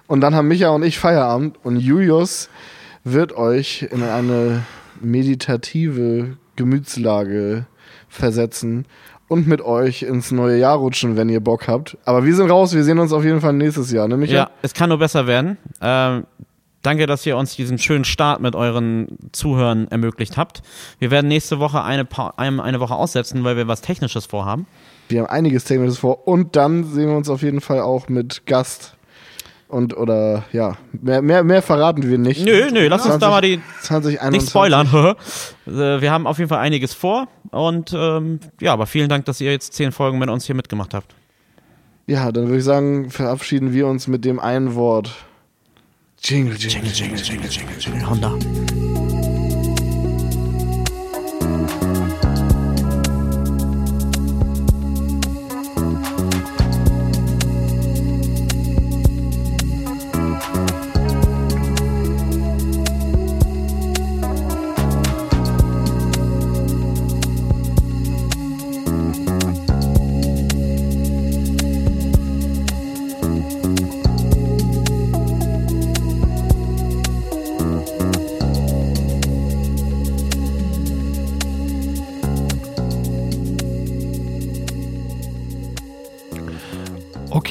[SPEAKER 3] und dann haben Micha und ich Feierabend und Julius wird euch in eine meditative Gemütslage versetzen und mit euch ins neue Jahr rutschen, wenn ihr Bock habt. Aber wir sind raus, wir sehen uns auf jeden Fall nächstes Jahr, ne Micha?
[SPEAKER 2] Ja, es kann nur besser werden. Ähm, danke, dass ihr uns diesen schönen Start mit euren Zuhörern ermöglicht habt. Wir werden nächste Woche eine, Pa- eine Woche aussetzen, weil wir was Technisches vorhaben.
[SPEAKER 3] Wir haben einiges Technisches vor und dann sehen wir uns auf jeden Fall auch mit Gast. Und oder ja, mehr, mehr, mehr verraten wir nicht.
[SPEAKER 2] Nö, nö, lass uns da mal die
[SPEAKER 3] 2021.
[SPEAKER 2] nicht spoilern. [laughs] Äh, wir haben auf jeden Fall einiges vor und ähm, ja, aber vielen Dank, dass ihr jetzt zehn Folgen mit uns hier mitgemacht habt.
[SPEAKER 3] Ja, dann würde ich sagen, verabschieden wir uns mit dem einen Wort. Jingle, jingle, jingle, jingle, jingle, jingle.
[SPEAKER 2] Honda.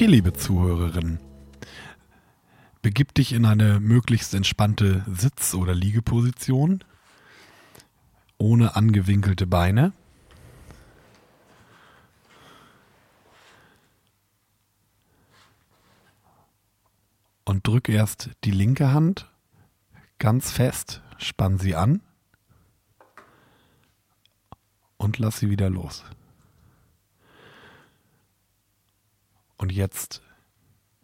[SPEAKER 1] Okay, liebe Zuhörerinnen. Begib dich in eine möglichst entspannte Sitz- oder Liegeposition ohne angewinkelte Beine. Und drück erst die linke Hand ganz fest, spann sie an und lass sie wieder los. Und jetzt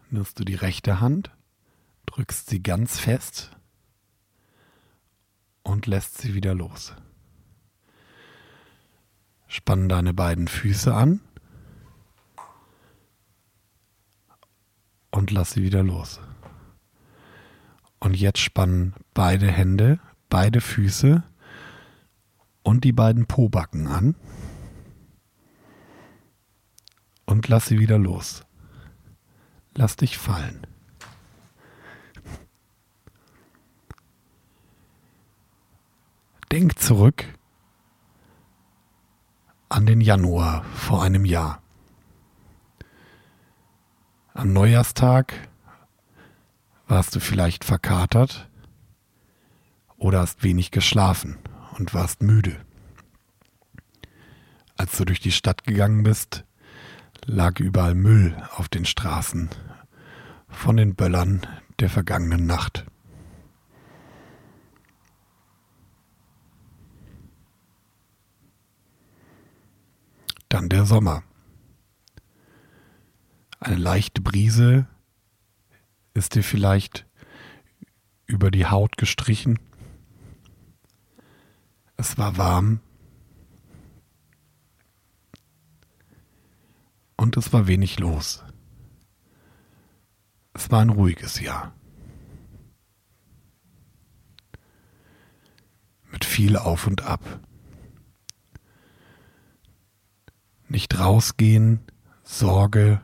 [SPEAKER 1] nimmst du die rechte Hand, drückst sie ganz fest und lässt sie wieder los. Spann deine beiden Füße an und lass sie wieder los. Und jetzt spannen beide Hände, beide Füße und die beiden Pobacken an und lass sie wieder los. Lass dich fallen. Denk zurück an den Januar vor einem Jahr. Am Neujahrstag warst du vielleicht verkatert oder hast wenig geschlafen und warst müde. Als du durch die Stadt gegangen bist, lag überall Müll auf den Straßen von den Böllern der vergangenen Nacht. Dann der Sommer. Eine leichte Brise ist dir vielleicht über die Haut gestrichen. Es war warm. Und es war wenig los. Es war ein ruhiges Jahr. Mit viel Auf und Ab. Nicht rausgehen, Sorge,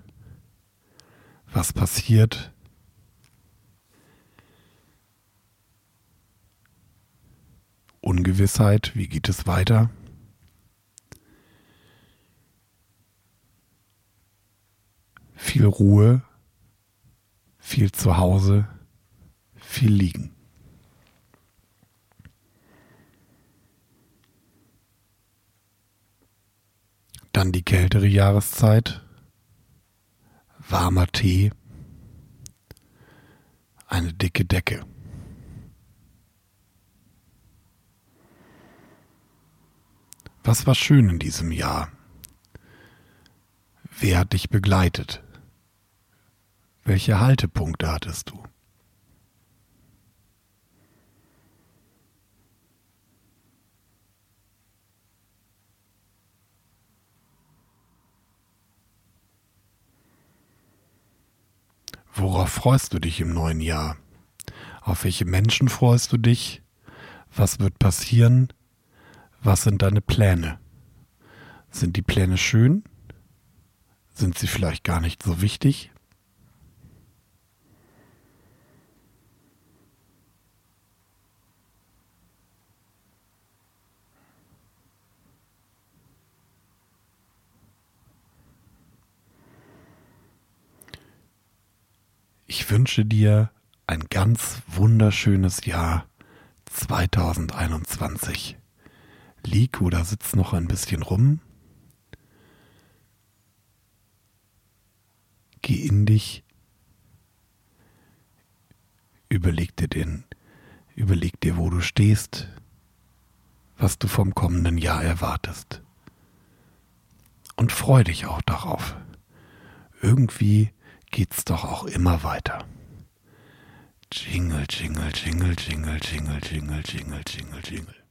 [SPEAKER 1] was passiert. Ungewissheit, wie geht es weiter? Viel Ruhe, viel zu Hause, viel liegen. Dann die kältere Jahreszeit, warmer Tee, eine dicke Decke. Was war schön in diesem Jahr? Wer hat dich begleitet? Welche Haltepunkte hattest du? Worauf freust du dich im neuen Jahr? Auf welche Menschen freust du dich? Was wird passieren? Was sind deine Pläne? Sind die Pläne schön? Sind sie vielleicht gar nicht so wichtig? Ich wünsche dir ein ganz wunderschönes Jahr 2021. Lieg oder sitz noch ein bisschen rum. Geh in dich. Überleg dir den, überleg dir, wo du stehst, was du vom kommenden Jahr erwartest. Und freu dich auch darauf. Irgendwie geht's doch auch immer weiter. Jingle, jingle, jingle, jingle, jingle, jingle, jingle, jingle, jingle.